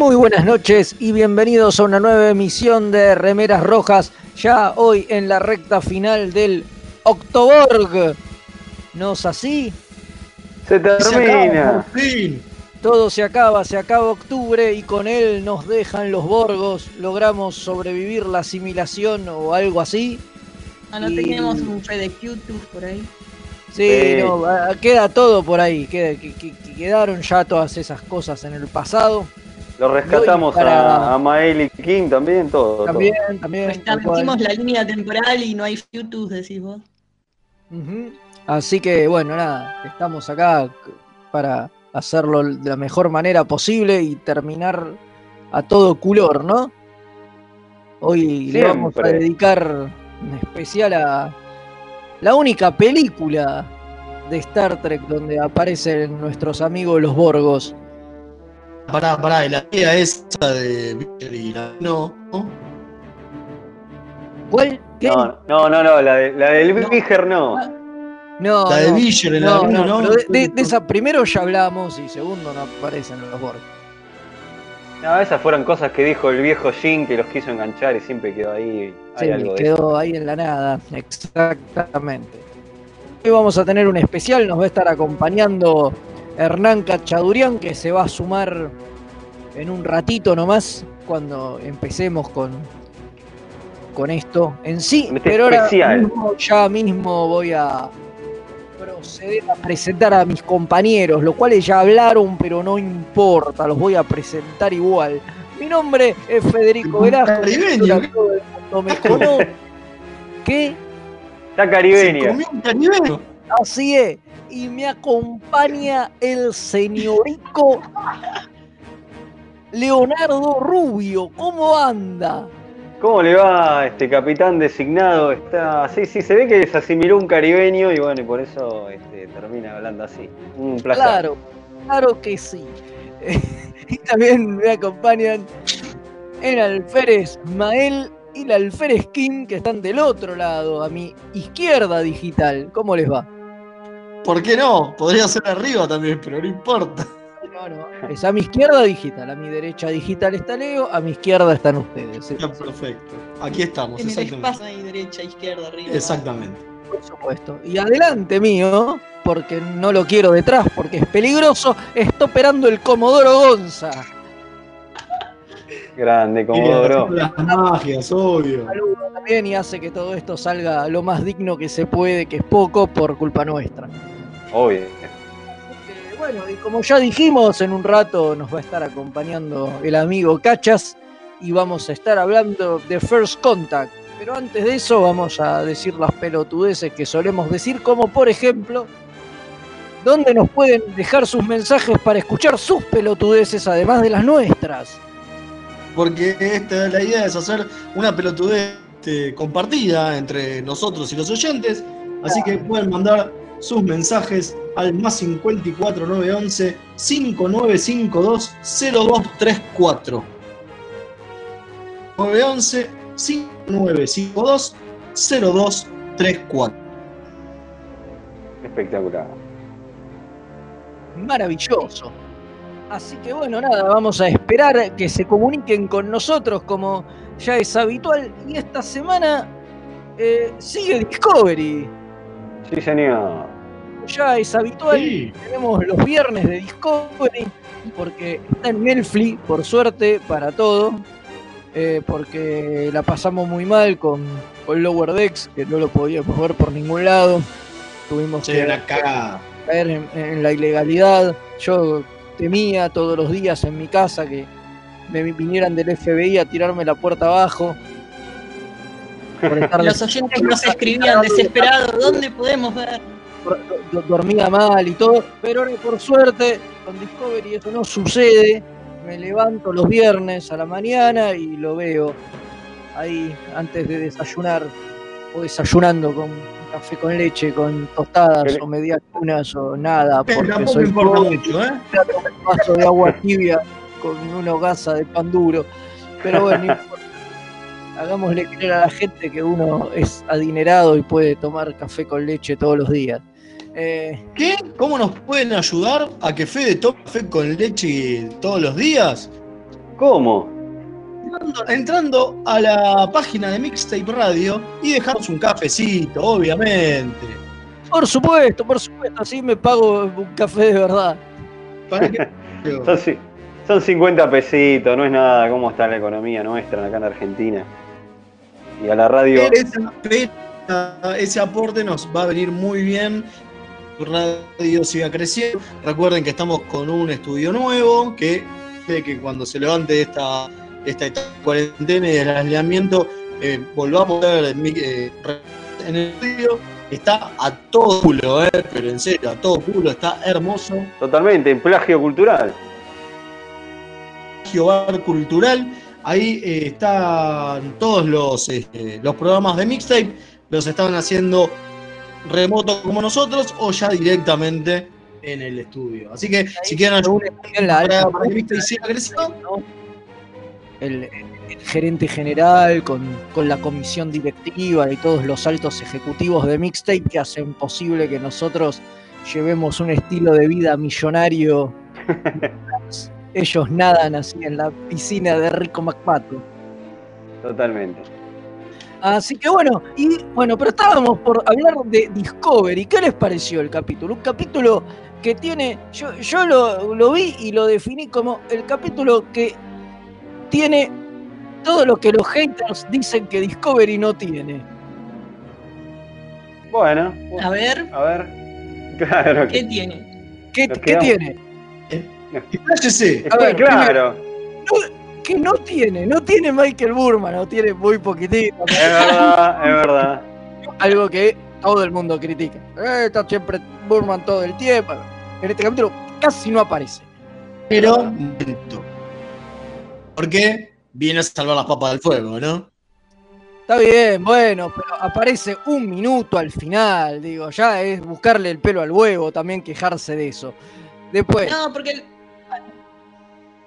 Muy buenas noches y bienvenidos a una nueva emisión de Remeras Rojas, ya hoy en la recta final del Octoborg. ¿No es así? Se termina. Todo se acaba, se acaba octubre y con él nos dejan los Borgos. Logramos sobrevivir la asimilación o algo así. Ah, no Y- teníamos un fe de YouTube por ahí. Sí, no, queda todo por ahí. queda- que- que- que quedaron ya todas esas cosas en el pasado. Lo rescatamos para- a, a Mael y King también, todo. También, también. Restablecimos la línea temporal y no hay YouTube, decís vos. Así que bueno, nada, estamos acá para hacerlo de la mejor manera posible y terminar a todo color, ¿no? Hoy le vamos a dedicar en especial a la única película de Star Trek donde aparecen nuestros amigos los Borgos. Pará, pará, y la idea esa de Victor y la no, ¿no? ¿Cuál? ¿Qué? No, no, no, no, la, de, la del Víger no. No, La de no. Villar en No, la no, no, pero de, de- de esa primero ya hablamos y segundo no aparecen los Borgos. No, esas fueron cosas que dijo el viejo Jin que los quiso enganchar y siempre quedó ahí. Hay Sí, algo de quedó ahí en la nada, exactamente. Hoy vamos a tener un especial, nos va a estar acompañando Hernán Cachadurian, que se va a sumar en un ratito nomás, cuando empecemos con, con esto en sí. Este Pero ahora mismo, ya mismo voy a proceder a presentar a mis compañeros, los cuales ya hablaron, pero no importa, los voy a presentar igual. Mi nombre es Federico Velasco. Caribeño. ahora todo el mundo me conoce. ¿Qué? Está caribeño. Así es. Y me acompaña el señorico Leonardo Rubio. ¿Cómo anda? ¿Cómo le va este capitán designado? Está, sí, sí, se ve que se asimiló un caribeño y bueno, y por eso este, termina hablando así. Un placer. Claro, claro que sí. y también me acompañan el alférez Mael y el alférez Kim, que están del otro lado, a mi izquierda digital. ¿Cómo les va? ¿Por qué no? Podría ser arriba también, pero no importa. No, no, es a mi izquierda digital, a mi derecha digital está Leo, a mi izquierda están ustedes. Ya, perfecto. Aquí estamos, En el exactamente. espacio ahí, derecha, izquierda, arriba. Exactamente. Por supuesto. Y adelante mío, porque no lo quiero detrás, porque es peligroso, está operando el Comodoro Gonza. Grande, Comodoro. Las magias, obvio. Saludo también y hace que todo esto salga lo más digno que se puede, que es poco por culpa nuestra. Obvio. Así que, bueno, y como ya dijimos, en un rato nos va a estar acompañando el amigo Cachas y vamos a estar hablando de First Contact. Pero antes de eso vamos a decir las pelotudeces que solemos decir, como por ejemplo, ¿dónde nos pueden dejar sus mensajes para escuchar sus pelotudeces además de las nuestras? Porque esta, la idea es hacer una pelotudez este, compartida entre nosotros y los oyentes. Así que pueden mandar sus mensajes al más 54 911 5952 0234. 911 5952 0234. Espectacular. Maravilloso. Así que bueno, nada, vamos a esperar que se comuniquen con nosotros como ya es habitual. Y esta semana eh, sigue Discovery. Sí, señor. Ya es habitual. Sí. Tenemos los viernes de Discovery porque está en Netflix, por suerte, para todo. eh, porque la pasamos muy mal con, con Lower Decks, que no lo podíamos ver por ningún lado. Tuvimos Sí, que una cagada. caer en, en la ilegalidad. Yo temía todos los días en mi casa que me vinieran del FBI a tirarme la puerta abajo. Por estar Los oyentes nos escribían desesperados, ¿dónde podemos ver? do- dormía mal y todo, pero ahora por suerte con Discovery eso no sucede. Me levanto los viernes a la mañana y lo veo ahí antes de desayunar o desayunando con café con leche, con tostadas Pero- o medias lunas o nada, porque Tampoco soy importa pobre, mucho, ¿eh? un vaso de agua tibia con una hogaza de pan duro. Pero bueno, no importa. Hagámosle creer a la gente que uno es adinerado y puede tomar café con leche todos los días. Eh, ¿Qué? ¿Cómo nos pueden ayudar a que Fede tome café con leche todos los días? ¿Cómo? Entrando, entrando a la página de Mixtape Radio y dejarnos un cafecito, obviamente. por supuesto, por supuesto, así me pago un café de verdad. ¿Para qué? Son, son 50 pesitos, no es nada. ¿Cómo está la economía nuestra acá en Argentina? Y a la radio. Esa- ese aporte nos va a venir muy bien. Radio siga creciendo. Recuerden que estamos con un estudio nuevo que, que cuando se levante esta, esta etapa de cuarentena y del aislamiento, eh, volvamos a ver eh, en el estudio. Está a todo culo, eh, pero en serio, a todo culo, está hermoso. Totalmente, en plagio cultural. Bar Cultural. Ahí eh, están todos los, eh, los programas de mixtape. Los estaban haciendo remoto como nosotros o ya directamente en el estudio. Así que si quieren alta para, para que mixtape siga creciendo, ¿no? el, el gerente general con, con la comisión directiva y todos los altos ejecutivos de Mixtape que hacen posible que nosotros llevemos un estilo de vida millonario. Ellos nadan así en la piscina de Rico McPato. Totalmente. Así que bueno, y bueno, pero estábamos por hablar de Discovery. ¿Qué les pareció el capítulo? Un capítulo que tiene, yo, yo lo, lo vi y lo definí como el capítulo que tiene todo lo que los haters dicen que Discovery no tiene. Bueno, A ver, a ver. Claro ¿qué tiene? ¿Qué, tiene? expláyese. A ver, claro. Que no tiene, no tiene Michael Burman, no tiene muy poquitito. Es verdad, es verdad. algo que todo el mundo critica. Eh, está siempre Burman todo el tiempo. En este capítulo casi no aparece. Pero. Porque viene a salvar las papas del fuego, ¿no? Está bien, bueno, pero aparece un minuto al final, digo, ya es buscarle el pelo al huevo también quejarse de eso. Después, No, porque.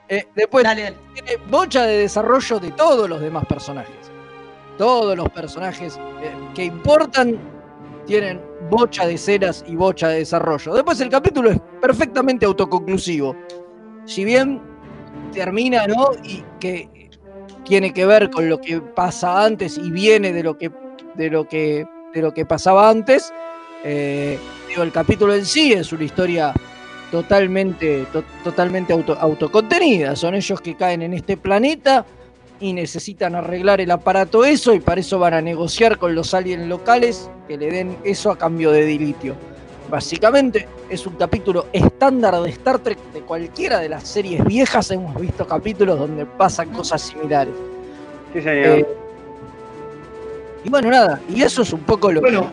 Eh, después Dale, dale. tiene bocha de desarrollo de todos los demás personajes. Todos los personajes eh, que importan tienen bocha de escenas y bocha de desarrollo. Después el capítulo es perfectamente autoconclusivo. Si bien termina, ¿no? Y que tiene que ver con lo que pasa antes y viene de lo que, de lo que, de lo que pasaba antes. eh, digo, el capítulo en sí es una historia totalmente, to- totalmente auto- autocontenida. Son ellos que caen en este planeta y necesitan arreglar el aparato eso y para eso van a negociar con los aliens locales que le den eso a cambio de dilitio. Básicamente es un capítulo estándar de Star Trek de cualquiera de las series viejas. Hemos visto capítulos donde pasan cosas similares. Sí, señor. Eh, y bueno, nada, y eso es un poco lo, Bueno,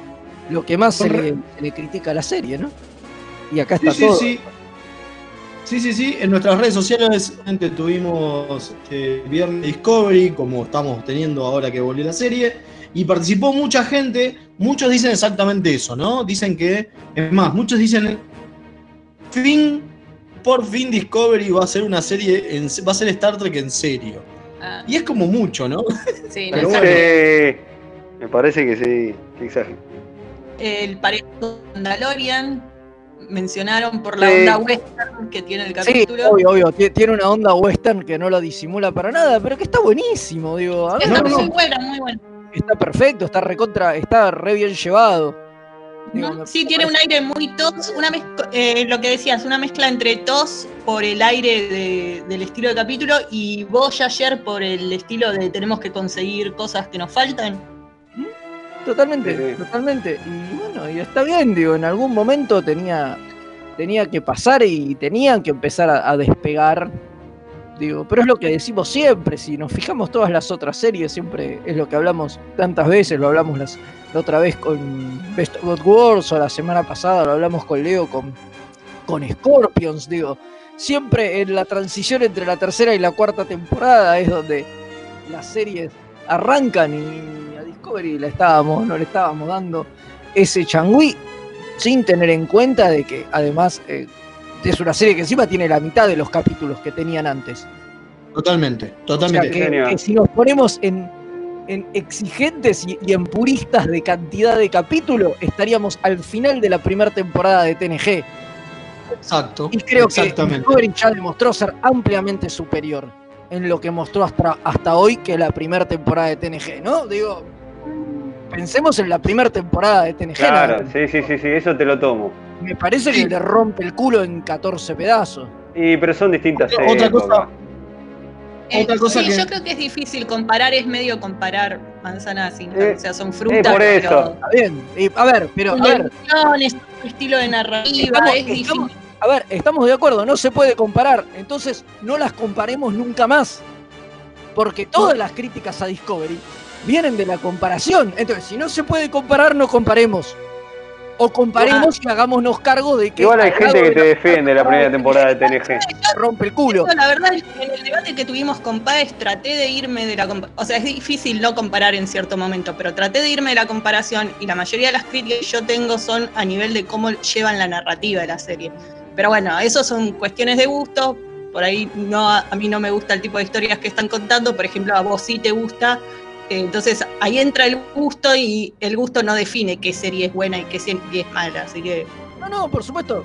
que, lo que más se le, se le critica a la serie, ¿no? Y acá está sí, todo. sí. Sí, sí, sí. En nuestras redes sociales tuvimos eh, Viernes Discovery, como estamos teniendo ahora que volvió la serie. y participó mucha gente. Muchos dicen exactamente eso, ¿no? Dicen que, es más, muchos dicen, fin, por fin Discovery va a ser una serie, en- va a ser Star Trek en serio. Ah, Y es como mucho, ¿no? sí, Pero no bueno. Sí, me parece que sí. Qué exagero. El parecido Mandalorian mencionaron por la Sí. onda western que tiene el Sí, capítulo. obvio, obvio. Tie- Tiene una onda western que no lo disimula para nada, pero que está buenísimo, digo. Está no, muy buena, muy buena. está perfecto, está recontra, está re bien llevado. Digo, ¿no? me- Sí, tiene un aire muy tos, una mezcla, eh, lo que decías, una mezcla entre tos por el aire de- del estilo de capítulo y Voyager por el estilo de tenemos que conseguir cosas que nos faltan. Totalmente, Sí, sí. totalmente. Y bueno, y está bien, digo, en algún momento tenía, tenía que pasar y tenían que empezar a, a despegar. Digo, pero es lo que decimos siempre, si nos fijamos todas las otras series, siempre es lo que hablamos tantas veces, lo hablamos las, la otra vez con Best of Both Worlds o la semana pasada lo hablamos con Leo con, con Scorpions, digo. Siempre en la transición entre la tercera y la cuarta temporada es donde las series arrancan y Discovery le estábamos, no le estábamos dando ese changüí sin tener en cuenta de que además eh, es una serie que encima tiene la mitad de los capítulos que tenían antes. Totalmente, O sea totalmente. que, si nos ponemos en, en exigentes y, y en puristas de cantidad de capítulos, estaríamos al final de la primera temporada de TNG. Exacto. Y creo que. Discovery ya demostró ser ampliamente superior en lo que mostró hasta, hasta hoy que la primera temporada de TNG, ¿no? Digo, pensemos en la primera temporada de TNG. Claro, ¿no? sí, sí, sí, sí, eso te lo tomo. Me parece Sí. que le rompe el culo en 14 pedazos. Y pero son distintas Otra- otra cosa- Eh, Otra cosa sí, que- yo creo que es difícil comparar, es medio comparar manzanas y Eh, o sea, son frutas. por eso. pero Está bien. Y, a ver, pero a ver, estilo de narrativa, Estamos- es difícil. a ver, estamos de acuerdo, no se puede comparar. Entonces, no las comparemos nunca más. Porque todas las críticas a Discovery vienen de la comparación. Entonces, si no se puede comparar, no comparemos. O comparemos y hagámonos cargo de que. Igual hay gente que de te defiende la primera temporada de TNG. rompe el culo. La verdad es que en el debate que tuvimos con Páez traté de irme de la compa- o sea, es difícil no comparar en cierto momento, pero traté de irme de la comparación y la mayoría de las críticas que yo tengo son a nivel de cómo llevan la narrativa de la serie. Pero bueno, eso son cuestiones de gusto, por ahí no a mí no me gusta el tipo de historias que están contando, por ejemplo, a vos sí te gusta. Entonces ahí entra el gusto y el gusto no define qué serie es buena y qué serie es mala, así que No, no, por supuesto.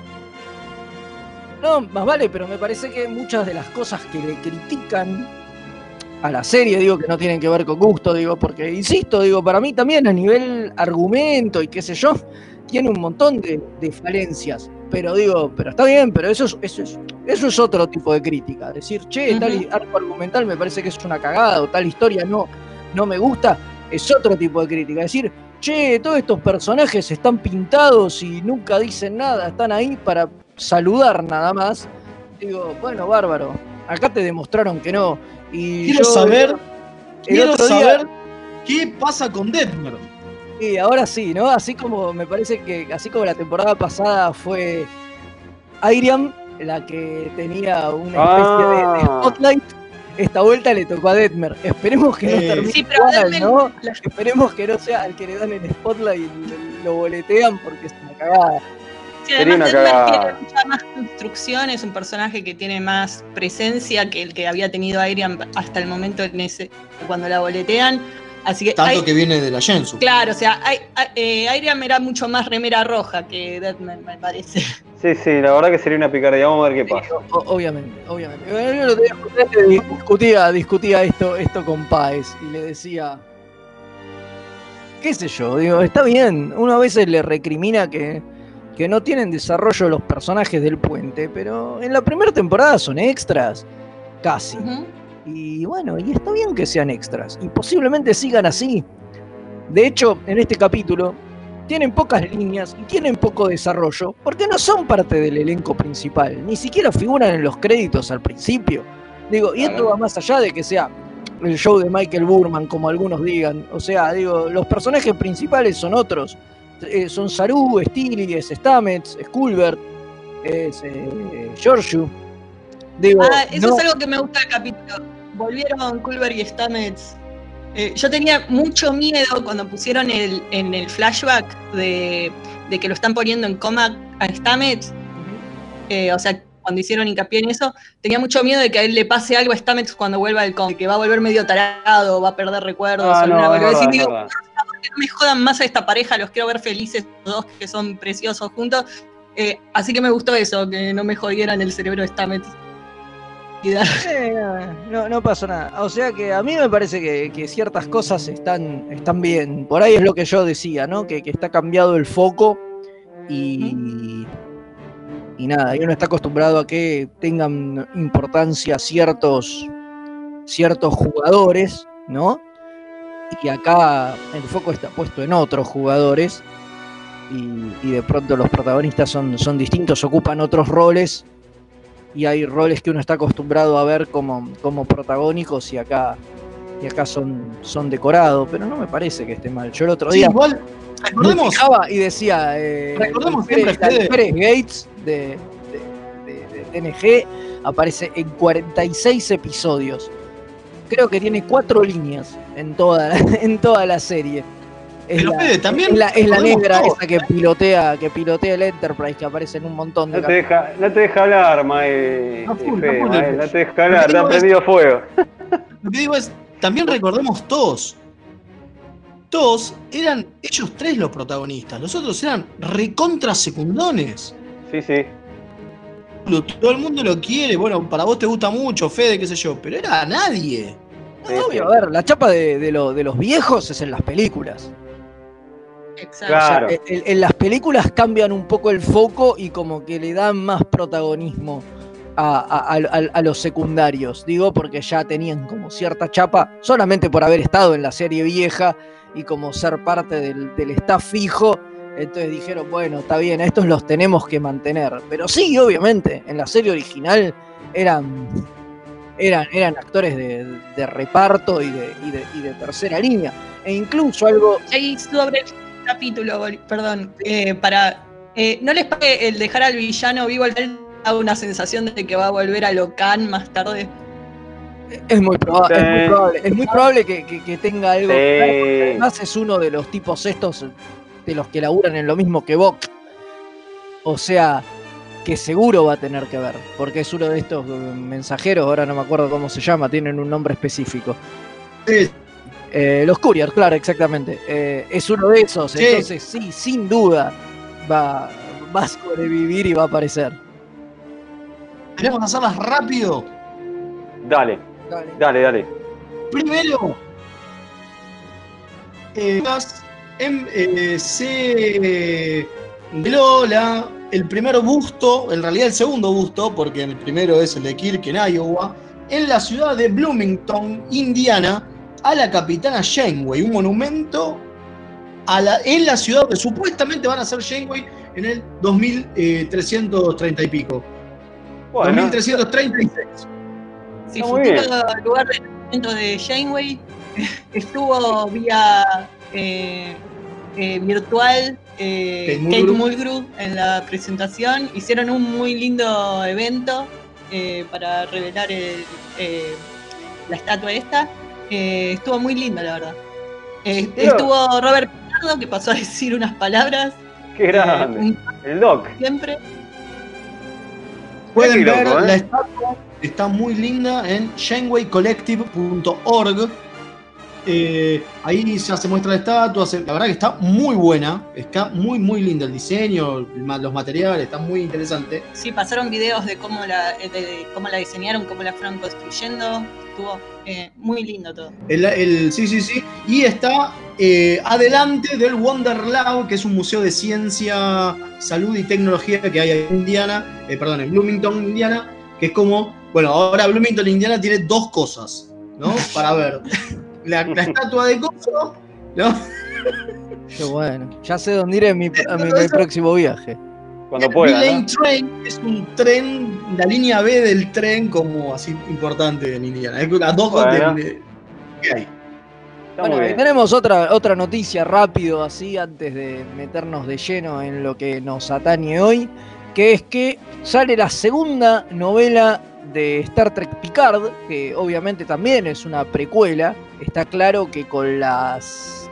No, más vale, pero me parece que muchas de las cosas que le critican a la serie, digo que no tienen que ver con gusto, digo, porque, insisto, digo, para mí también a nivel argumento y qué sé yo, tiene un montón de, de falencias. Pero digo, pero está bien, pero eso es, eso es, eso es otro tipo de crítica. Decir, che, tal arco argumental me parece que es una cagada, o tal historia no, no me gusta, es otro tipo de crítica. Decir, che, todos estos personajes están pintados y nunca dicen nada, están ahí para saludar nada más. Digo, bueno, bárbaro, acá te demostraron que no. Y Quiero yo- saber, el quiero otro día- saber qué pasa con Detmer. Sí, ahora sí, ¿no? Así como me parece que, así como la temporada pasada fue Iriam la que tenía una especie de- de, Ah. spotlight, esta vuelta le tocó a Detmer. Esperemos que no termine sí, pero igual, Detmer- ¿no? la- Esperemos que no sea al que le dan el spotlight y lo boletean porque es una cagada. Sí, además cagada. tiene mucha más construcción, es un personaje que tiene más presencia que el que había tenido Airiam hasta el momento en ese cuando la boletean. Así que, Tanto hay- que viene de la Jensu. claro, o sea, hay, hay- eh, Airiam era mucho más remera roja que Deadman, me parece. Sí, sí, la verdad que sería una picardía. Vamos a ver qué pasa. O- obviamente, obviamente. Bueno, yo discutía, discutía esto, esto con Páez y le decía, qué sé yo, digo, está bien, uno a veces le recrimina que, que no tienen desarrollo los personajes del puente, pero en la primera temporada son extras, casi. Ujú. Y bueno, y está bien que sean extras. Y posiblemente sigan así. De hecho, en este capítulo tienen pocas líneas y tienen poco desarrollo porque no son parte del elenco principal. Ni siquiera figuran en los créditos al principio. Digo, y esto va más allá de que sea el show de Michael Burman, como algunos digan. O sea, digo, los personajes principales son otros. Eh, son Saru, es Stamets, es Culbert, es eh, Giorgio. Digo, Ah, eso no- es algo que me gusta del capítulo. Volvieron Culver y Stamets Eh, yo tenía mucho miedo cuando pusieron el, en el flashback de, de que lo están poniendo en coma a Stamets. Eh, o sea, cuando hicieron hincapié en eso, tenía mucho miedo de que a él le pase algo a Stamets cuando vuelva al cómic, que va a volver medio tarado, va a perder recuerdos. Ah, no, digo, es verdad. "Por favor, que no me jodan más a esta pareja, los quiero ver felices los dos, que son preciosos juntos. Eh, así que me gustó eso, que no me jodieran el cerebro de Stamets. No, no pasó nada. O sea que a mí me parece que, que ciertas cosas están, están bien. Por ahí es lo que yo decía, ¿no? Que, que está cambiado el foco y, y nada, y uno está acostumbrado a que tengan importancia ciertos, ciertos jugadores, ¿no? Y acá el foco está puesto en otros jugadores y, y de pronto los protagonistas son, son distintos, ocupan otros roles y hay roles que uno está acostumbrado a ver como, como protagónicos y acá, y acá son, son decorados, pero no me parece que esté mal. Yo el otro Sí, día igual, recordemos, y decía, eh, Recordemos el siempre, el Pérez Gates de, de- de- de TNG aparece en 46 episodios. Creo que tiene cuatro líneas en toda, en toda la serie. Es Pero, la, Fede, también es la, es la negra todo, esa que pilotea, que pilotea el Enterprise, que aparece en un montón de No te deja, no te deja hablar, Mae. No, Fede, no. Mae, no te deja hablar, te es- prendido fuego. Lo que digo es, también recordemos todos. Todos eran ellos tres los protagonistas. Los otros eran recontra secundones. Sí, sí. Todo el mundo lo quiere. Bueno, para vos te gusta mucho, Fede, qué sé yo. Pero era nadie. Sí. Obvio, a ver, la chapa de, de lo- de los viejos es en las películas. Exacto. O sea, Claro. en, en las películas cambian un poco el foco y como que le dan más protagonismo a, a- a- a los secundarios. Digo, porque ya tenían como cierta chapa, solamente por haber estado en la serie vieja y como ser parte del, del staff fijo. Entonces dijeron, bueno, está bien, a estos los tenemos que mantener. Pero sí, obviamente, en la serie original eran, eran, eran actores de, de reparto y de, y de- y de tercera línea. E incluso algo, sobre capítulo, perdón, eh, para. eh, ¿No les parece el dejar al villano vivo da una sensación de que va a volver a Locan más tarde? Es muy, proba- es muy probable, es muy probable que, que- que tenga algo. Sí. que ver, porque Además es uno de los tipos estos de los que laburan en lo mismo que Bok. O sea, que seguro va a tener que ver, porque es uno de estos eh, mensajeros, ahora no me acuerdo cómo se llama, tienen un nombre específico. Sí. Eh, los courier, claro, exactamente. Eh, es uno de esos, Sí. entonces sí, sin duda va, va a sobrevivir y va a aparecer. Queremos hacerlas rápido. Dale, dale, dale. Primero, eh, eh, se reveló la- el primer busto, en realidad el segundo busto, porque el primero es el de Kirk en Iowa, en la ciudad de Bloomington, Indiana, a la capitana Janeway, un monumento a la- en la ciudad donde supuestamente van a ser Janeway en el 2330 y pico. Bueno, 2336. Si muy futuro lugar de nacimiento de Janeway estuvo vía eh, eh, virtual eh, Kate Mulgrew. Mulgrew en la presentación. Hicieron un muy lindo evento eh, para revelar el, eh, la estatua esta. Eh, estuvo muy lindo, la verdad. Eh, estuvo Robert Picardo, que pasó a decir unas palabras. qué eh, grande. El Doc. siempre. Pueden Qué ver loco, ¿eh? la estatua, está muy linda en shenwaycollective.org. Eh, ahí ya se muestra la estatua, la verdad que está muy buena, está muy muy linda el diseño, los materiales, está muy interesante. Sí, pasaron videos de cómo la, de cómo la diseñaron, cómo la fueron construyendo. Estuvo eh, muy lindo todo. El, el- sí, sí, sí. Y está eh, adelante del Wonder Lab, que es un museo de ciencia, salud y tecnología que hay en Indiana, eh, perdón, en Bloomington, Indiana, que es como, bueno, ahora Bloomington, Indiana tiene dos cosas, ¿no? Para ver. La, la estatua de Coso, ¿no? Qué bueno. Ya sé dónde iré en mi, a mi- mi Eso- próximo viaje. Cuando El pueda. ¿no? Train es un tren, la línea B del tren como así importante en Indiana. Las dos Bueno. de- que hay. Bueno, tenemos otra, otra noticia rápido así antes de meternos de lleno en lo que nos atañe hoy, que es que sale la segunda novela de Star Trek Picard, que obviamente también es una precuela. Está claro que con las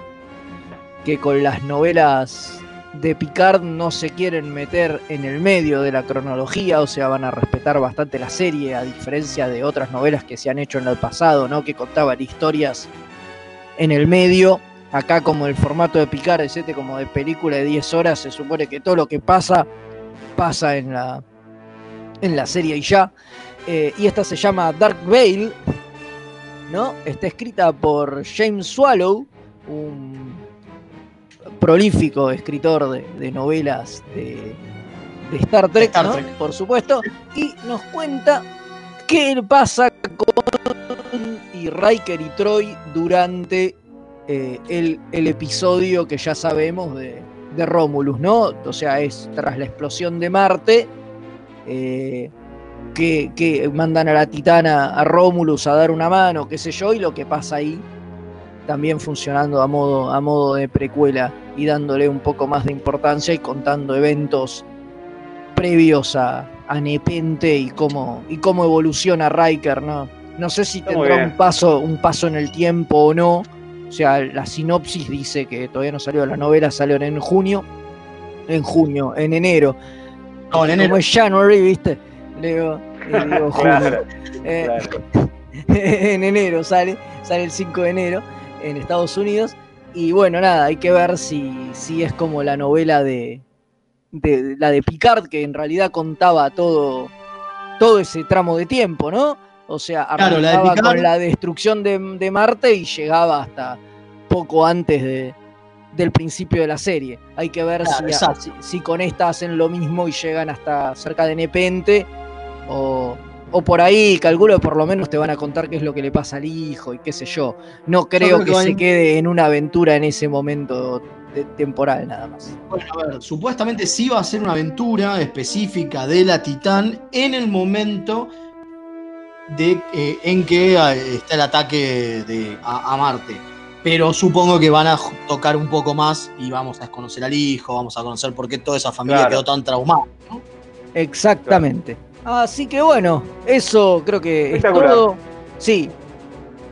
que con las novelas de Picard no se quieren meter en el medio de la cronología, o sea, van a respetar bastante la serie, a diferencia de otras novelas que se han hecho en el pasado, ¿no? Que contaban historias en el medio. Acá como el formato de Picard es este como de película de 10 horas, se supone que todo lo que pasa pasa en la, en la serie y ya. Eh, y esta se llama Dark Veil, ¿no? Está escrita por James Swallow, un prolífico escritor de, de novelas de, de Star Trek, Star ¿no? Trek. por supuesto, y nos cuenta qué pasa con y Riker y Troy durante eh, el, el episodio que ya sabemos de, de Romulus, ¿no? O sea, es tras la explosión de Marte. eh, que, que mandan a la titana a Romulus a dar una mano, qué sé yo, y lo que pasa ahí también funcionando a modo, a modo de precuela y dándole un poco más de importancia y contando eventos previos a, a Nepente y cómo, y cómo evoluciona Riker, ¿no? No sé si Está tendrá un paso, un paso en el tiempo o no. O sea, la sinopsis dice que todavía no salió la novela, salió en junio. En junio, en enero. No, en enero. Como es January, ¿viste? Leo, eh, digo junio. Claro, Eh, claro. en enero sale, sale el 5 de enero en Estados Unidos. Y bueno, nada, hay que ver si, si es como la novela de, de la de Picard, que en realidad contaba todo, todo ese tramo de tiempo, ¿no? O sea, Claro, la de arrancaba Picard- con la destrucción de, de Marte y llegaba hasta poco antes de, del principio de la serie. Hay que ver Claro, si, si, si con esta hacen lo mismo y llegan hasta cerca de Nepente o, o por ahí, calculo que por lo menos te van a contar qué es lo que le pasa al hijo y qué sé yo. No creo, creo que, se quede en una aventura en ese momento de- temporal nada más. Bueno, a ver, supuestamente sí va a ser una aventura específica de la Titán en el momento de, eh, en que eh, está el ataque de, a, a Marte. Pero supongo que van a tocar un poco más y vamos a conocer al hijo, vamos a conocer por qué toda esa familia Claro. quedó tan traumada. Exactamente. Así que bueno, eso creo que es todo. Sí,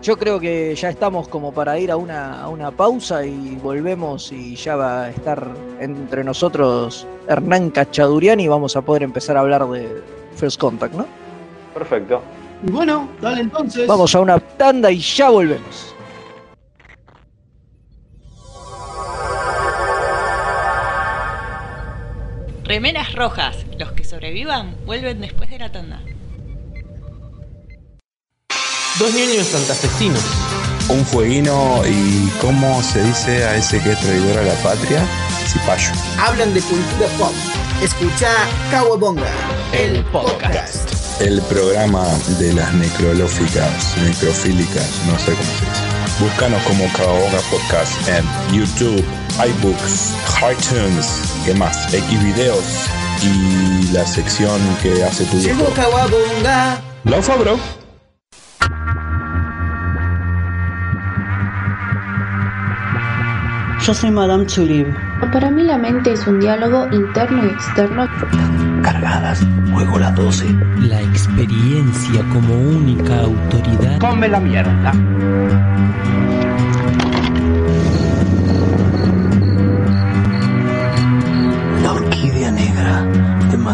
yo creo que ya estamos como para ir a una, a una pausa y volvemos y ya va a estar entre nosotros Hernán Cachaduriani y vamos a poder empezar a hablar de First Contact, ¿no? Perfecto. Y bueno, dale entonces. Vamos a una tanda y ya volvemos. Remeras rojas. Sobrevivan vuelven después de la tanda. Dos niños santafesinos. Un fueguino y cómo se dice a ese que es traidor a la patria, cipayo. Hablan de cultura pop. Escucha Kawabonga, El podcast. El programa de las necrolóficas, necrofílicas, no sé cómo se dice. Búscanos como Caoga Podcast en YouTube, iBooks, iTunes, ¿qué más? X videos y la sección que hace tu viejo. Kawabonga. Laufa, bro. Yo soy Madame Tulib. Para mí la mente es un diálogo interno y externo. Cargadas, juego las 12. La experiencia como única autoridad. Come la mierda.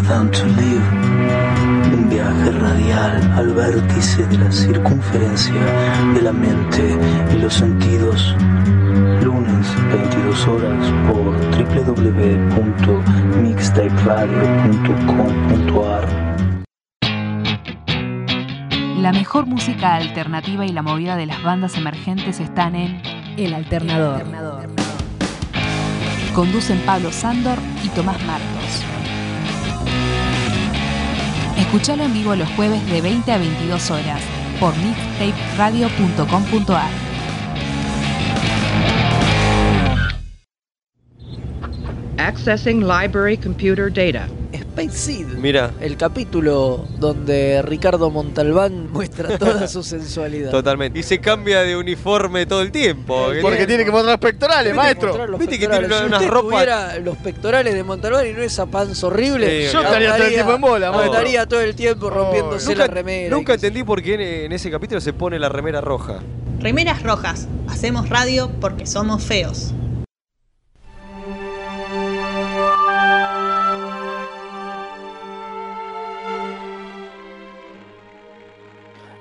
Tulib. Un viaje radial al vértice de la circunferencia de la mente y los sentidos. Lunes, 22 horas por www.mixtaperadio.com.ar La mejor música alternativa y la movida de las bandas emergentes están en El Alternador. Conducen Pablo Sándor y Tomás Marcos. Escuchalo en vivo los jueves de 20 a 22 horas por mixtaperadio.com.ar. Accessing library computer data. Space Seed. Mira, El capítulo donde Ricardo Montalbán muestra toda su sensualidad. totalmente. Y se cambia de uniforme todo el tiempo. que Porque tiene- que mostrar los pectorales, maestro. Mostrar los Viste que tiene una- si usted tuviera los pectorales de Montalbán y no esa panza horrible, Sí, Yo estaría todo el tiempo en bola, maestro. Estaría todo el tiempo rompiéndose Nunca, la remera. nunca entendí por qué en, en ese capítulo se pone la remera roja. Remeras rojas. Hacemos radio porque somos feos.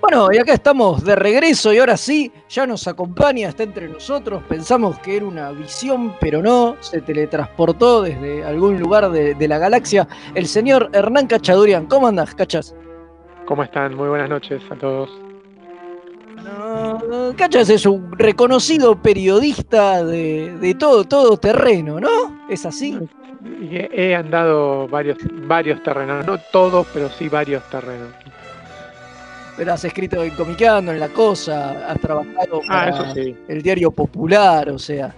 Bueno, y acá estamos de regreso y ahora sí, ya nos acompaña, está entre nosotros. Pensamos que era una visión, pero no, se teletransportó desde algún lugar de, de la galaxia. El señor Hernán Cachadurian, ¿cómo andas, Cachas? ¿Cómo están? Muy buenas noches a todos. Uh, Cachas es un reconocido periodista de, de todo, todo terreno, ¿no? ¿Es así? He andado varios, varios terrenos, no todos, pero sí varios terrenos. Pero has escrito en Comiqueando, en La Cosa, has trabajado Ah, para eso sí. el diario Popular, o sea.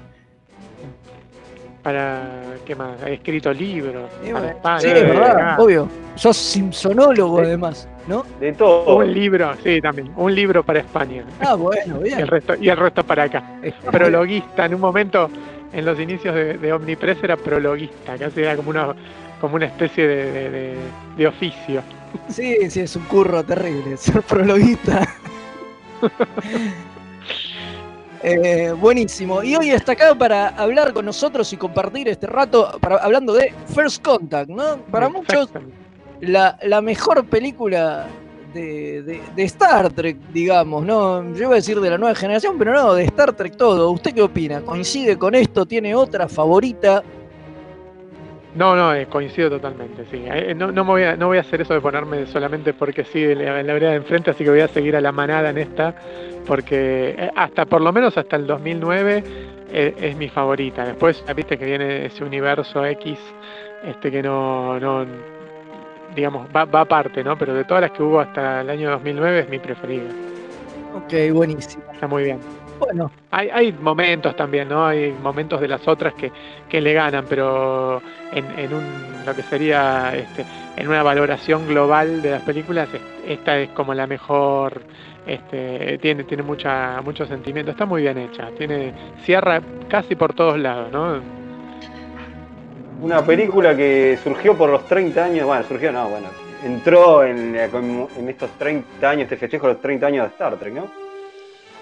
Para, ¿qué más? He escrito libros. Para bueno, España, sí, es verdad, acá. obvio. Sos simpsonólogo además, ¿no? De todo. Un libro, sí, también. Un libro para España. Ah, bueno, Y bien. el resto, y el resto para acá. Prologuista, en un momento, en los inicios de, de Omnipress era prologuista, casi era como una, como una especie de, de- de- de oficio. Sí, sí, es un curro terrible, ser prologuista. Eh, buenísimo. Y hoy está acá para hablar con nosotros y compartir este rato, para, hablando de First Contact, ¿no? Para muchos, la, la mejor película de, de- de Star Trek, digamos, ¿no? Yo iba a decir de la nueva generación, pero no, de Star Trek todo. ¿Usted qué opina? ¿Coincide con esto? ¿Tiene otra favorita? No, no, eh, coincido totalmente, sí. Eh, no, no, me voy a, no voy a hacer eso de ponerme solamente porque sí en la, la vereda de enfrente, así que voy a seguir a la manada en esta, porque eh, hasta por lo menos hasta el 2009 eh, es mi favorita. Después, viste que viene ese universo X, este que no, no digamos, va, va aparte, ¿no? Pero de todas las que hubo hasta el año 2009 es mi preferida. Ok, buenísimo. Está muy bien. Bueno, Hay, hay momentos también, ¿no? Hay momentos de las otras que, que le ganan, pero en, en un, lo que sería este, en una valoración global de las películas, es- esta es como la mejor, este, tiene, tiene mucha, mucho sentimiento, está muy bien hecha, tiene, cierra casi por todos lados, ¿no? Una película que surgió por los 30 años, bueno, surgió no, bueno, entró en, conmo- en estos 30 años, este festejo los 30 años de Star Trek, ¿no?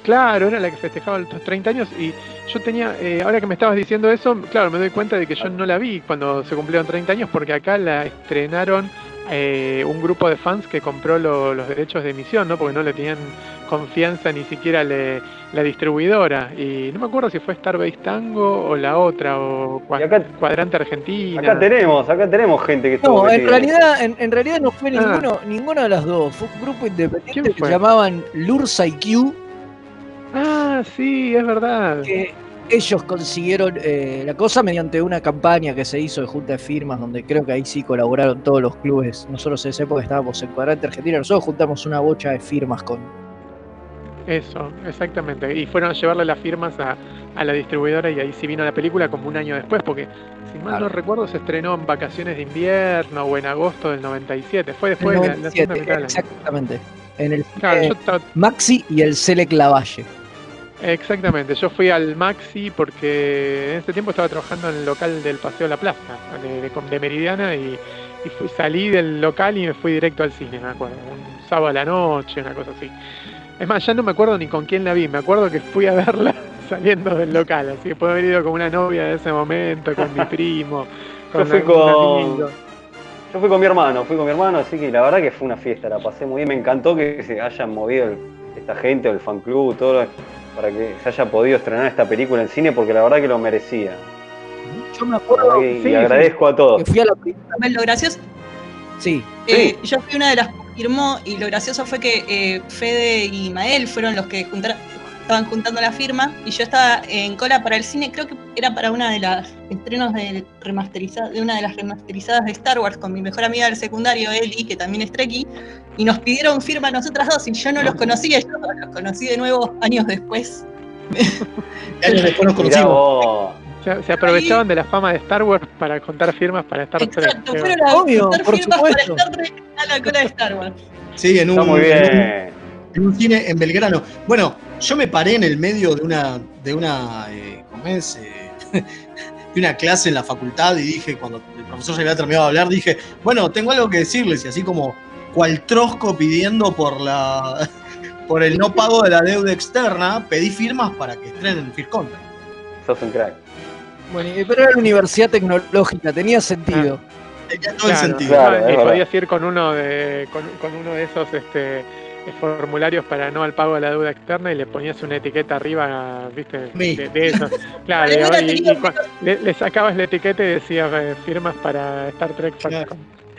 Claro, era la que festejaba los 30 años y yo tenía, eh, ahora que me estabas diciendo eso, claro, me doy cuenta de que yo no la vi cuando se cumplieron 30 años porque acá la estrenaron eh, un grupo de fans que compró lo- los derechos de emisión, ¿no? Porque no le tenían confianza ni siquiera le- la distribuidora. Y no me acuerdo si fue Starbase Tango o la otra, o Cua- Cuadrante Argentina. Acá tenemos, acá tenemos gente que No, en realidad, en, en realidad no fue Ah. ninguno, ninguna de las dos. Fue un grupo independiente que se llamaban Lursa IQ. Ah, sí, es verdad. Que ellos consiguieron eh, la cosa mediante una campaña que se hizo de junta de firmas, donde creo que ahí sí colaboraron todos los clubes. Nosotros en esa época estábamos en Cuadrante Argentina, nosotros juntamos una bocha de firmas con. Eso, exactamente. Y fueron a llevarle las firmas a, a la distribuidora y ahí sí vino la película como un año después, porque si mal no recuerdo se estrenó en vacaciones de invierno o en agosto del 97. Fue después de la, la 97, exactamente. En el Claro, yo Maxi y el Selec Lavalle. Exactamente, yo fui al Maxi porque en ese tiempo estaba trabajando en el local del Paseo de la Plaza, de, de- de Meridiana, y, y fui- salí del local y me fui directo al cine, me acuerdo, un sábado a la noche, una cosa así. Es más, ya no me acuerdo ni con quién la vi, me acuerdo que fui a verla saliendo del local, así que puedo haber ido con una novia de ese momento, con mi primo, Yo con fui algún con. amigo. Yo fui con mi hermano, fui con mi hermano, así que la verdad que fue una fiesta, la pasé muy bien. Me encantó que se hayan movido el- esta gente, el fan club, todo, para que se haya podido estrenar esta película en cine, porque la verdad que lo merecía. Yo me acuerdo. Y, y Sí, agradezco a todos. Que fui a la. Lo gracioso, Sí. eh, yo fui una de las firmó y lo gracioso fue que eh, Fede y Mael fueron los que juntaron, estaban juntando la firma y yo estaba en cola para el cine, creo que era para una de las estrenos de, remasterizada, de una de las remasterizadas de Star Wars con mi mejor amiga del secundario, Eli, que también es Trekkie, y nos pidieron firma a nosotras dos y yo no los conocía, yo los conocí de nuevo años después. Años después nos conocimos. Se, se aprovechaban de la fama de Star Wars para contar firmas para Star Trek. Exacto, Qué fueron a Obvio, juntar por firmas supuesto. para Star Trek a la cola de Star Wars. Sí, en un, muy en un- bien. en un cine en Belgrano. Bueno, yo me paré en el medio de una, de una, eh, ¿cómo es? Eh, de una clase en la facultad y dije, cuando el profesor ya había terminado de hablar, dije, bueno, tengo algo que decirles, y así como cual trosco pidiendo por la por el no pago de la deuda externa, pedí firmas para que estrenen Fear Contact. Sos un crack. Bueno, y- pero era la universidad tecnológica, tenía sentido. Tenía todo el Claro, sentido. Claro, y podías ir con uno de con, con uno de esos este formularios para no al pago de la deuda externa y le ponías una etiqueta arriba, viste, de, de eso. Claro, y- y- y le, le sacabas la etiqueta y decías eh, firmas para Star Trek Falcon.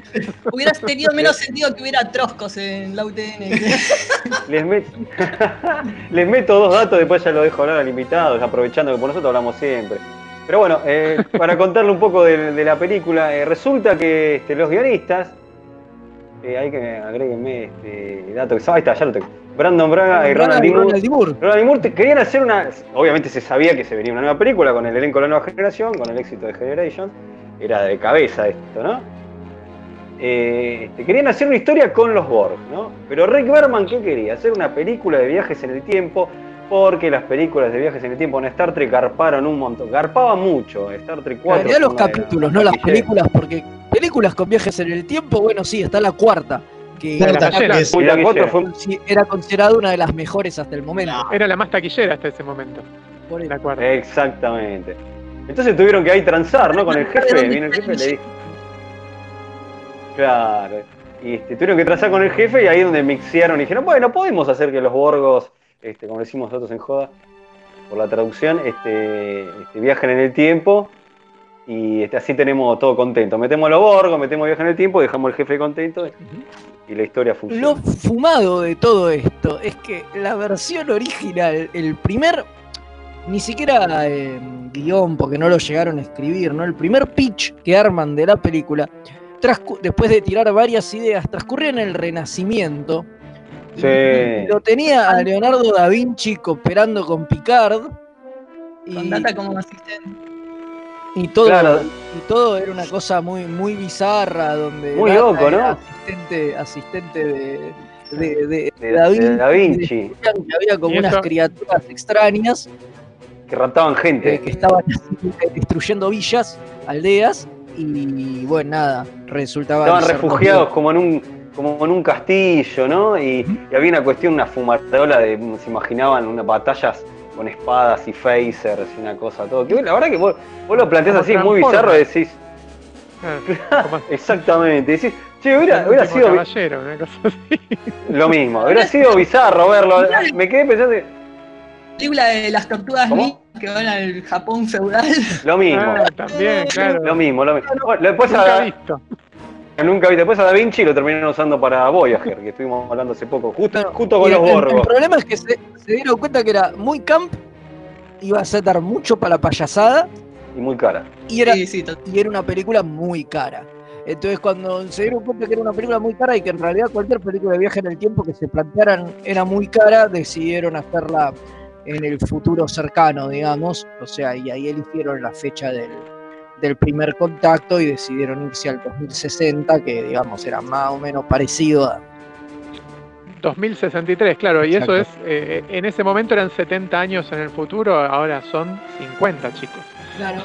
Hubieras tenido menos sentido que hubiera troscos en la UTN. Les, met- Les meto dos datos, después ya lo dejo hablar al invitado, aprovechando que por nosotros hablamos siempre. Pero bueno, eh, para contarle un poco de, de la película, eh, resulta que este, los guionistas, eh, hay que agréguenme este dato que ahí está, ya lo tengo. Brandon Braga y Ronald. Ronald D. Moore. Ronald D. Moore te- querían hacer una. Obviamente se sabía que se venía una nueva película con el elenco de la nueva generación, con el éxito de Generation. Era de cabeza esto, ¿no? Eh, querían hacer una historia con los Borg, ¿no? Pero Rick Berman, ¿qué quería? Hacer una película de viajes en el tiempo, porque las películas de viajes en el tiempo en Star Trek garparon un montón. Garpaba mucho. Star Trek 4. En los capítulos, no las películas, porque películas con viajes en el tiempo, bueno, sí, está la cuarta, que Cuarta, la es- la Muy 4 taquillera. fue. sí, era considerada una de las mejores hasta el momento. Era la más taquillera hasta ese momento. Por eso. La cuarta. Exactamente. Entonces tuvieron que ahí transar, ¿no? Con el jefe, vino el jefe y le dijo. Claro. Y este, tuvieron que transar con el jefe y ahí es donde mixearon y dijeron, bueno, podemos hacer que los borgos, este, como decimos nosotros en Joda, por la traducción, este, este, viajen en el tiempo y este, así tenemos todo contento. Metemos los borgos, metemos viaje en el tiempo, dejamos al jefe contento y la historia funciona. Lo fumado de todo esto es que la versión original, el primer, ni siquiera eh, guion, porque no lo llegaron a escribir, ¿no? El primer pitch que arman de la película, después de tirar varias ideas, transcurría en el Renacimiento. Sí. Lo tenía a Leonardo da Vinci cooperando con Picard. Y, Con data como asistente. y todo, Claro. y todo era una cosa muy, muy bizarra, donde Muy Data loco, era ¿no? Asistente, asistente de, de- de- De- de Da Vinci. de Da Vinci. y decían que había como unas criaturas extrañas Que raptaban gente. eh, que estaban destruyendo villas, aldeas, y bueno, nada, resultaba. Estaban refugiados como en un como en un castillo, ¿no? Y, y había una cuestión, una fumarola de, se imaginaban unas batallas con espadas y phasers y una cosa, todo. Que la verdad que vos, vos lo planteás Como así, muy bizarro, decís, exactamente, decís, che, hubiera, sido caballero, una cosa así. lo mismo, hubiera sido bizarro verlo. Me quedé pensando, película de las tortugas que van al Japón feudal. lo mismo, Ah, también, claro. lo mismo, lo mismo. Bueno, después Nunca a, visto. Nunca vi, después a Da Vinci lo terminaron usando para Voyager, que estuvimos hablando hace poco, justo, justo con los el- el, el borgos. problema es que se, se dieron cuenta que era muy camp, iba a dar mucho para la payasada, Y muy cara. y era, Sí, sí, to- y era una película muy cara. Entonces cuando se dieron cuenta que era una película muy cara y que en realidad cualquier película de viaje en el tiempo que se plantearan era muy cara, decidieron hacerla en el futuro cercano, digamos. O sea, y ahí eligieron la fecha del, del primer contacto y decidieron irse al 2060, que digamos era más o menos parecido a... 2063, claro, y eso es, eh, en ese momento eran 70 años en el futuro, ahora son 50, chicos. Claro.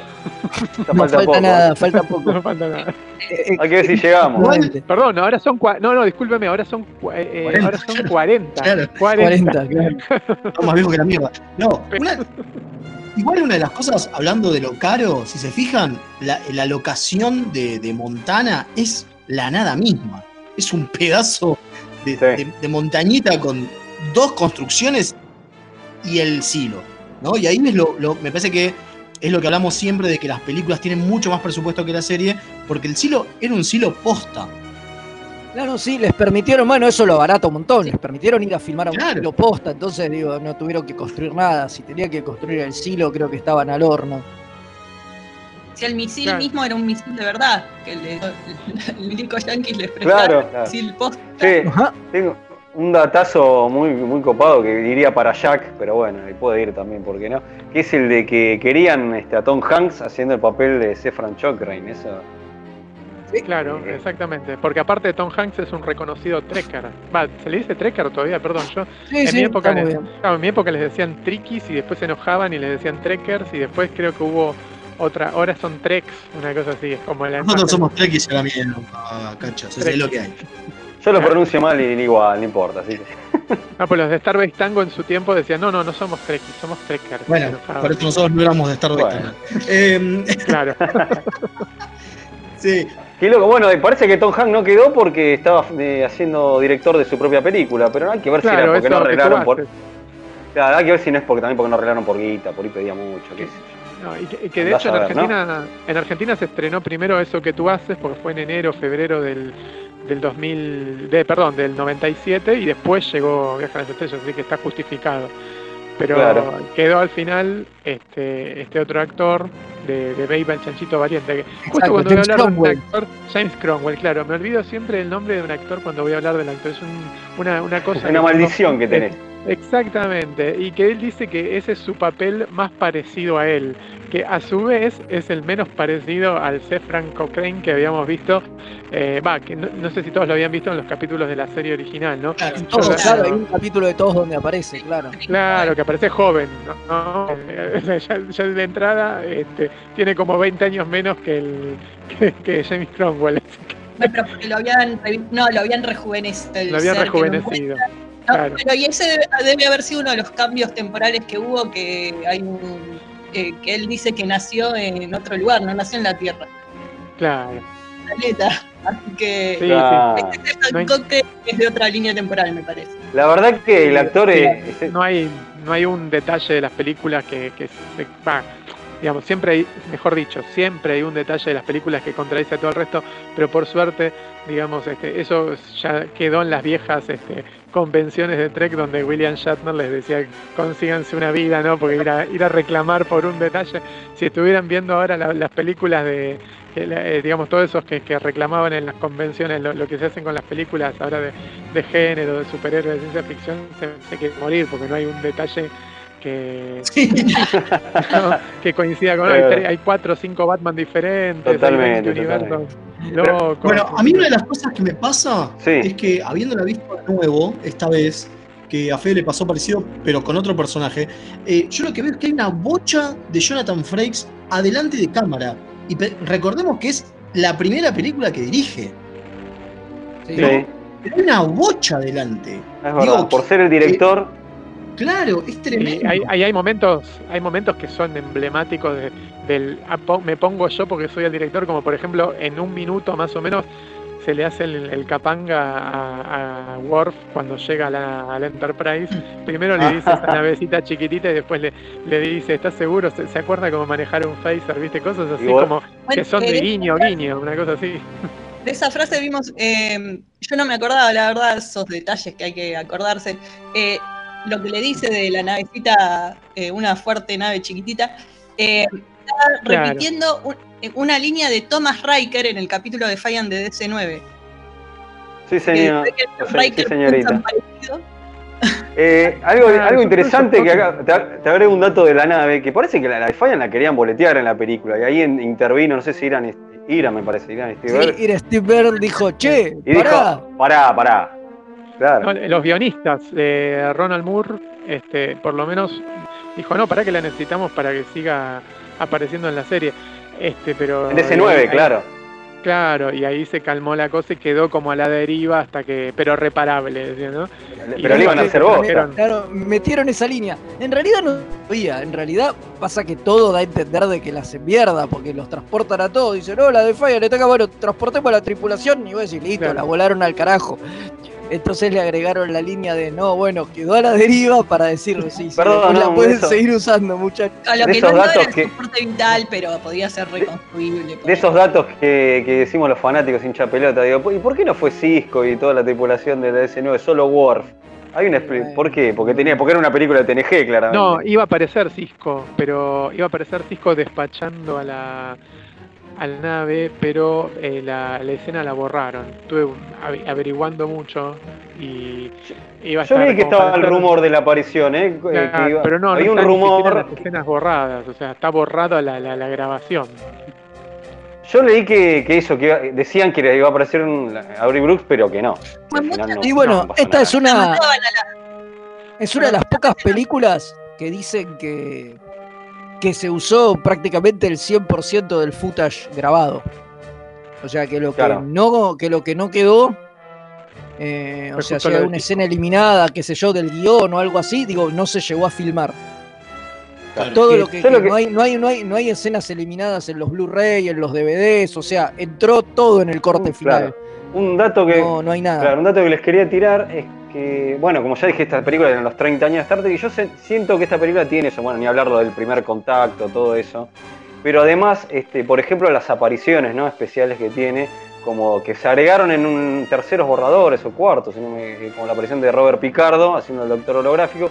No falta falta poco. nada, falta poco. No falta nada. Eh, Hay que ver si llegamos. Igual- Perdón, ahora son, no, no, discúlpeme, ahora son, eh, eh, 40. ahora son 40. Claro. 40. 40, claro. Estamos más viejos que la mierda. No, una- igual una de las cosas, hablando de lo caro, si se fijan, la, la locación de, de Montana es la nada misma. Es un pedazo de, Sí. de- de montañita con dos construcciones y el silo. ¿no? Y ahí es lo, lo- me parece que es lo que hablamos siempre de que las películas tienen mucho más presupuesto que la serie, porque el silo era un silo posta. Claro, sí, les permitieron, bueno, eso lo barato un montón, les permitieron ir a filmar a un Claro. silo posta, entonces digo, no tuvieron que construir nada, si tenían que construir el silo creo que estaban al horno. Si el misil Claro. mismo era un misil de verdad, que le, el milico yanquis les Claro, prestaron claro. misil post. Sí, Ajá. tengo, un datazo muy, muy copado que diría para Jack, pero bueno, y puede ir también, ¿por qué no? Que es el de que querían este, a Tom Hanks haciendo el papel de Sefran Cochrane. Eso. Claro, exactamente. Porque aparte Tom Hanks es un reconocido trekker. Va, ¿se le dice trekker todavía? Perdón, yo Sí, en, sí, mi época les, en mi época les decían triquis y después se enojaban y les decían trekkers y después creo que hubo otra, ahora son treks, una cosa así, es como la Nosotros somos trekkies a la mierda, cachas. Es lo que hay. Yo lo pronuncio mal y igual, no importa. Así que... No, pues los de Starbase Tango en su tiempo decían, no, no, no somos trekkies, somos trekkers. Bueno, por eso nosotros no éramos de Star Wars. Bueno. Eh, Claro. sí, Qué loco, bueno, parece que Tom Hanks no quedó porque estaba eh, haciendo director de su propia película, pero hay que ver si Claro, era porque no arreglaron por. Claro, hay que ver si no es porque también porque no arreglaron por guita, por ahí pedía mucho, qué sé yo. No, y que, y que de hecho en. Argentina, en Argentina se estrenó primero eso que tú haces, porque fue en enero, febrero del, del 2000, de, perdón, del 97, y después llegó Viaje a las Estrellas, así que está justificado. Pero Claro. quedó al final este, este otro actor de, de Babe el Chanchito Valiente. que justo Exacto, cuando voy a James hablar de un actor, James Cromwell, claro, me olvido siempre el nombre de un actor cuando voy a hablar del actor. Es un- una, una cosa. Una que maldición que tenés. Exactamente, y que él dice que ese es su papel más parecido a él, que a su vez es el menos parecido al Sefran Cochrane que habíamos visto, eh, va, que no, no sé si todos lo habían visto en los capítulos de la serie original, ¿no? claro. Todos, Yo- claro, hay un capítulo de todos donde aparece, claro. Claro, que aparece joven, ¿no? Ya, ya de entrada este, tiene como 20 años menos que el que, que James Cromwell, Bueno, pero porque lo habían, no, lo habían rejuvenecido. lo habían rejuvenecido. No, Claro. pero y ese debe, debe haber sido uno de los cambios temporales que hubo, que hay un, eh, que él dice que nació en otro lugar, no nació en la Tierra, Claro, planeta. Así que sí, Claro. sí. este No es de otra línea temporal, me parece. La verdad que el actor Sí, es, es- no hay no hay un detalle de las películas que, que se- va, digamos siempre hay mejor dicho siempre hay un detalle de las películas que contradice a todo el resto pero por suerte digamos este eso ya quedó en las viejas este, convenciones de Trek donde William Shatner les decía consíganse una vida no porque ir a, ir a reclamar por un detalle. Si estuvieran viendo ahora la- las películas de eh, digamos todos esos que, reclamaban en las convenciones lo, lo que se hacen con las películas ahora de, de género, de superhéroes, de ciencia ficción, se, se quiere morir porque no hay un detalle que, ¿no? que coincida con. Claro. Hay, hay cuatro o cinco Batman diferentes, hay Totalmente, 20 universos Pero- locos. Bueno, a mí una de las cosas que me pasa Sí. es que habiéndola visto de nuevo, esta vez, que a Fede le pasó parecido, pero con otro personaje, eh, yo lo que veo es que hay una bocha de Jonathan Frakes adelante de cámara. Y recordemos que es la primera película que dirige. Sí. sí, es Pero hay una bocha adelante. verdad. Digo, Por ser el director, Claro, es Y tremendo. hay, hay, hay momentos, hay momentos que son emblemáticos de- del ah, me pongo yo porque soy el director, como por ejemplo en un minuto más o menos se le hace el, el capanga a, a Worf cuando llega a la, a la Enterprise. Primero le dice esa navecita chiquitita y después le, le dice, ¿estás seguro? ¿Se, se acuerda cómo manejar un phaser? ¿Viste? Cosas así Igual- como que son de eh, guiño, guiño, una cosa así. De esa frase vimos, eh, yo no me acordaba, la verdad, esos detalles que hay que acordarse. Eh, lo que le dice de la navecita, eh, una fuerte nave chiquitita, eh, está Claro. repitiendo un- una línea de Thomas Riker en el capítulo de Fallan de DC9. sí, señor. Que Sí, Riker sí, señorita. Eh, algo, algo interesante que acá, te, te agrego un dato de la nave, que parece que la, la Defiant la querían boletear en la película, y ahí en- intervino, no sé si Irán, Irán me parece, Irán Steve Sí, y Steve Byrne dijo, che, y pará. dijo, pará, pará. Claro. No, los guionistas, eh, Ronald Moore, este, por lo menos dijo, no, para que la necesitamos para que siga apareciendo en la serie. Este, pero En DC9, ahí- claro. Claro, y ahí se calmó la cosa y quedó como a la deriva hasta que, pero reparable, ¿no? Pero le iban a hacer vos. Metieron- Claro, metieron esa línea. En realidad no sabía, en realidad pasa que todo da a entender de que la hacen mierda, porque los transportan a todos. Dicen, no, la de Fire le toca, bueno, transportemos a la tripulación y voy a decir, listo, Claro. la volaron al carajo. Entonces le agregaron la línea de, no, bueno, quedó a la deriva para decir, sí, Perdón, no, la pueden eso- seguir usando, muchachos. A lo De que esos no era datos el que- soporte vital, pero podía ser reconstruible. De esos datos que, que decimos los fanáticos hincha pelota, digo, ¿y por qué no fue Cisco y toda la tripulación de la S9, solo Worf? Hay una. ¿Por qué? Porque tenía, porque era una película de TNG, claramente. No, iba a aparecer Cisco, pero iba a aparecer Cisco despachando a la a la nave, pero eh, la, la escena la borraron. Estuve ave- averiguando mucho y iba a Yo estar vi que estaba el rumor de la aparición, ¿eh? iba- pero no, no había un ni siquiera rumor. las escenas borradas, o sea, está borrada la, la, la grabación. Yo leí que, que eso, que iba- decían que iba a aparecer un Aubrey Brooks, pero que no. No- Y bueno, no esta nada. es una es una de las pocas películas que dicen que que se usó prácticamente el 100% del footage grabado. O sea, que lo que Claro. no que lo que no quedó eh, o sea, si hay una escena eliminada, qué sé yo, del guion o algo así, digo, no se llegó a filmar. Claro. Todo lo que, lo no hay, no hay, no hay, no hay escenas eliminadas en los Blu-ray, en los DVDs, o sea, entró todo en el corte final. Claro. Un dato que. No, no hay nada. Claro, un dato que les quería tirar es que, bueno, como ya dije, esta película era en los 30 años de Star Trek y yo se- siento que esta película tiene eso, bueno, ni hablarlo del primer contacto, todo eso. Pero además, este, por ejemplo, las apariciones ¿no? especiales que tiene, como que se agregaron en un terceros borradores o cuartos, me- como la aparición de Robert Picardo haciendo el doctor holográfico,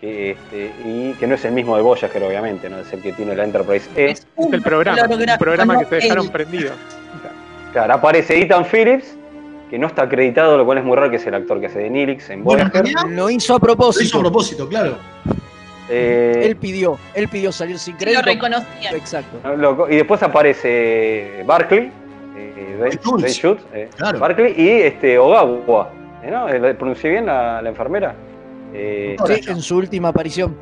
que, este, y que no es el mismo de Voyager, obviamente, no es el que tiene la Enterprise E. Es el programa, un programa que se dejaron prendido. Claro, aparece Ethan Phillips, que no está acreditado, lo cual es muy raro, que es el actor que hace de Nilix en Bueno, Voyager. Lo hizo a propósito. lo hizo a propósito, claro. Eh, Él pidió, él pidió salir sin Lo crédito. reconocía. Exacto. Y después aparece Barkley, eh, Dave- Schultz. Dave Schultz, eh, Claro. Barkley y este, Ogawa. eh, ¿no? Eh, ¿Pronuncié bien la, la enfermera? Eh, Sí, en su última aparición.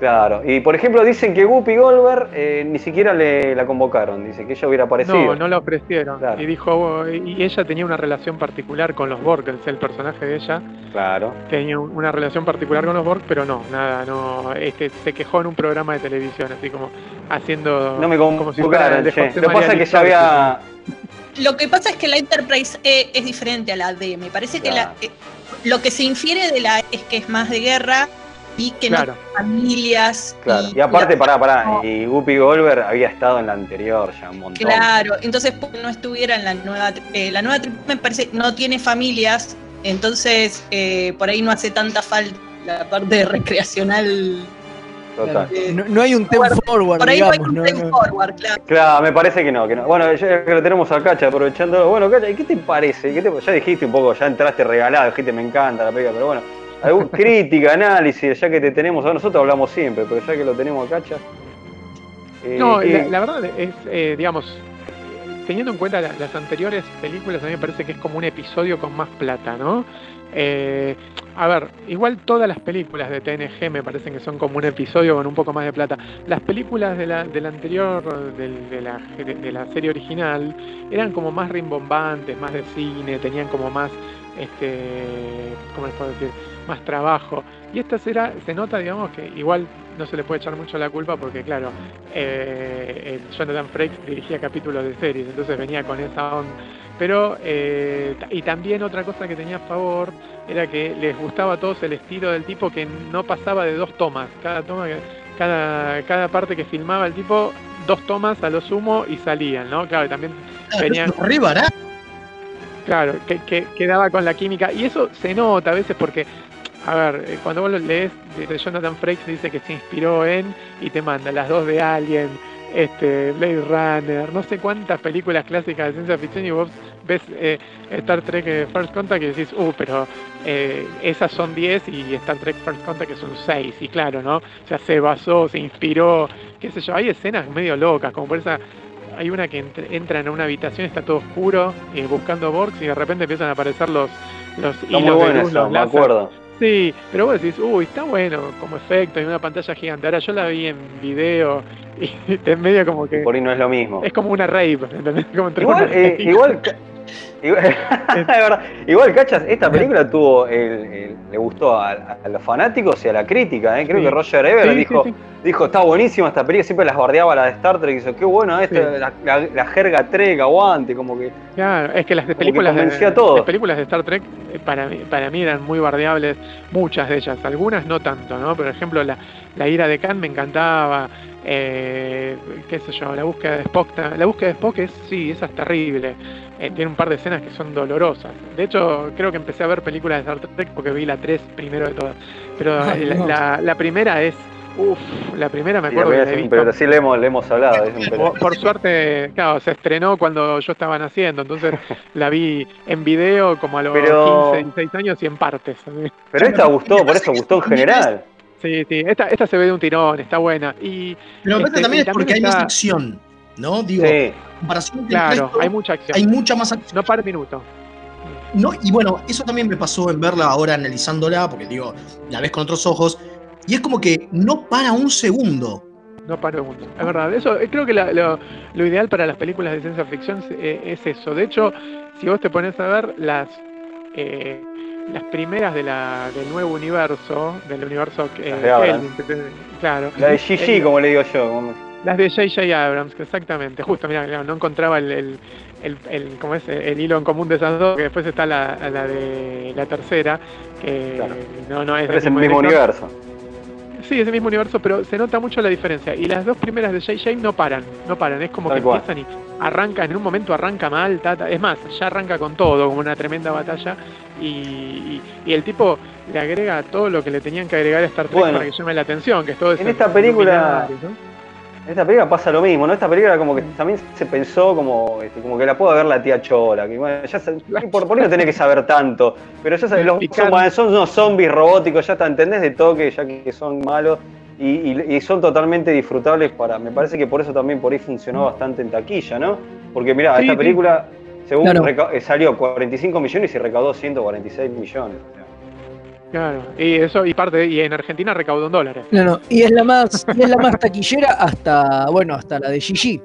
Claro. Y por ejemplo, dicen que Guppy Goldberg eh, ni siquiera le, la convocaron. Dice que ella hubiera aparecido. No, no la ofrecieron. Claro. Y dijo, y ella tenía una relación particular con los Borg, el personaje de ella Claro. tenía un- una relación particular con los Borg, pero no, nada, no, este, se quejó en un programa de televisión, así como haciendo No me como si fuera de Lo que pasa es que ya había. Lo que pasa es que la Enterprise E es diferente a la D. Me parece que la, eh, lo que se infiere de la E es que es más de guerra y que Claro. no tiene familias. Claro. y- Y aparte, pará, pará. Y Guppy Goldberg había estado en la anterior ya un montón. Claro, entonces pues, no estuviera en la nueva. tri- eh, la nueva me parece no tiene familias, entonces eh, por ahí no hace tanta falta la parte recreacional. Total. eh, No, no hay un ten forward, por ahí no hay un no, forward, claro. Claro, me parece que no, que no. Bueno, ya que lo tenemos a Cacha aprovechando. Bueno, Cacha, ¿y ¿qué te parece? ¿Qué te- ya dijiste un poco, ya entraste regalado, dijiste me encanta la película, pero bueno, algún crítica, análisis, ya que te tenemos, a nosotros hablamos siempre, pero ya que lo tenemos a Cacha. eh, No, ¿qué- la, la verdad es, eh, digamos, teniendo en cuenta la- las anteriores películas, a mí me parece que es como un episodio con más plata, ¿no? Eh, a ver, igual todas las películas de TNG me parecen que son como un episodio con un poco más de plata. Las películas de la, de la anterior, del- de, la, de- de la serie original, eran como más rimbombantes, más de cine, tenían como más, este, ¿cómo les puedo decir? Más trabajo. Y esta será, se nota, digamos, que igual no se le puede echar mucho la culpa porque, claro, eh, eh, Jonathan Frakes dirigía capítulos de series, entonces venía con esa onda. Pero, eh, y también otra cosa que tenía a favor era que les gustaba a todos el estilo del tipo que no pasaba de dos tomas. Cada toma, cada, cada parte que filmaba el tipo, dos tomas a lo sumo y salían, ¿no? Claro, y también venían. Re barato. Claro, que, que quedaba con la química. Y eso se nota a veces porque, a ver, eh, cuando vos lo lees, de Jonathan Frakes dice que se inspiró en y te manda las dos de Alien, este, Blade Runner, no sé cuántas películas clásicas de ciencia ficción y vos ves eh, Star Trek eh, First Contact y decís, uh, pero eh, esas son 10 y Star Trek First Contact que son 6. Y claro, ¿no? O sea, se basó, se inspiró, qué sé yo, hay escenas medio locas, como por esa hay una que entr- entra en una habitación, está todo oscuro, eh, buscando Borgs y de repente empiezan a aparecer los, los Está muy hilos de bueno luz, eso, los me acuerdo. Sí, pero vos decís, uy, está bueno como efecto en una pantalla gigante. Ahora yo la vi en video y te medio como que Por ahí no es lo mismo. es como una rave, ¿entendés? Como Igual, una eh, igual, igual, cachas, esta película tuvo, el- el- le gustó a, a los fanáticos y a la crítica, ¿eh? creo Sí. que Roger Ebert Sí, dijo, sí, dijo, está buenísima esta película, siempre las bardeaba la de Star Trek, y dice, qué bueno esta, Sí. la, la- la jerga Trek, aguante, como que... Claro, es que las Como que películas de, las películas de Star Trek eh, para mí, para mí eran muy bardeables, muchas de ellas, algunas no tanto, ¿no? Por ejemplo, la, la ira de Khan me encantaba, eh, qué sé yo, la búsqueda de Spock, la búsqueda de Spock es, sí, esa es terrible, Eh, tiene un par de escenas que son dolorosas. De hecho, creo que empecé a ver películas de Star Trek porque vi la 3 primero de todas, pero la, Dios. la- la primera es Uf, la primera me la acuerdo que la he visto. pero sí le hemos, le hemos hablado. es un Por, por suerte, claro, se estrenó cuando yo estaba naciendo, entonces la vi en video como a los Pero- 15, 16 años y en partes. Pero esta gustó, por eso gustó en general. Sí, sí, esta, esta se ve de un tirón, está buena. Y, Pero este, también y es porque hay más acción, ¿no? Digo, Sí. en comparación el Claro, resto, hay mucha acción. hay mucha más acción. No para minuto. No, y bueno, eso también me pasó en verla ahora analizándola, porque digo, la ves con otros ojos, y es como que no para un segundo. No paro mucho. Es verdad. Eso, eh, creo que la- lo, lo ideal para las películas de ciencia ficción es, eh, es eso. De hecho, si vos te pones a ver las eh, las primeras de la, del nuevo universo, del universo que, Las de. Kelvin, claro. La de Gigi, Eh, como le digo yo. como- Las de J.J. Abrams, exactamente. Justo, mira, no encontraba el, el, el, el- ¿cómo es? el hilo en común de esas dos, que después está la, la de la tercera, que Claro. no, no es Pero es el mismo universo. Sí, es el mismo universo, pero se nota mucho la diferencia. Y las dos primeras de JJ no paran, no paran. Es como Tal que cual. empiezan y arrancan, en un momento arranca mal, es más, ya arranca con todo, como una tremenda batalla. Y, y- y el tipo le agrega todo lo que le tenían que agregar a Star Trek Bueno. para que llame la atención, que es todo En esta película- ¿no? En esta película pasa lo mismo, ¿no? Esta película como que también se pensó como, este, como que la puedo ver la tía Chola, que bueno, ya se- por, por ahí no tenés que saber tanto, pero ya sabes, los son, son unos zombies robóticos, ya te entendés de toque, ya que son malos y, y- y son totalmente disfrutables para, me parece que por eso también por ahí funcionó bastante en taquilla, ¿no? Porque mira, Sí, esta película según Claro. eh, salió 45 millones y recaudó 146 millones. Claro, y eso, y parte, y en Argentina recaudó un dólar. No, no, y es la más, y es la más taquillera hasta, bueno, hasta la de Gigi.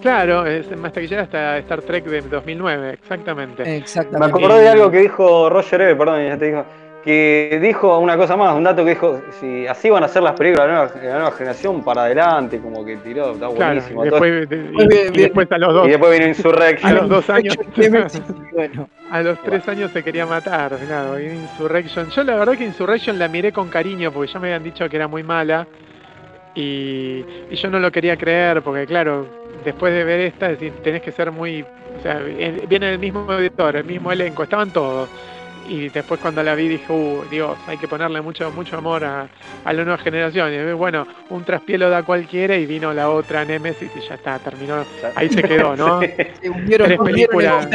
Claro, es más taquillera hasta Star Trek de 2009, exactamente. Me Exactamente. acordé de algo que dijo Roger Ebert, perdón, ya te dijo, que dijo una cosa más, un dato que dijo, si así van a ser las películas de la nueva, de la nueva generación para adelante, como que tiró, está Claro, buenísimo. y todo. después, de- y- después a los dos, y después vino a Insurrection. los dos años. bueno, A los tres años se quería matar, claro, y Insurrection. Yo la verdad que Insurrection la miré con cariño porque ya me habían dicho que era muy mala y, y yo no lo quería creer porque claro, después de ver esta, tenés que ser muy... O sea, eh, viene el mismo editor, el mismo elenco, estaban todos. Y después cuando la vi dije, uh, Dios, hay que ponerle mucho mucho amor a, a la nueva generación. Y bueno, un traspielo da cualquiera y vino la otra Nemesis y ya está, terminó. Ahí se quedó, ¿no? Se hundieron, Tres películas.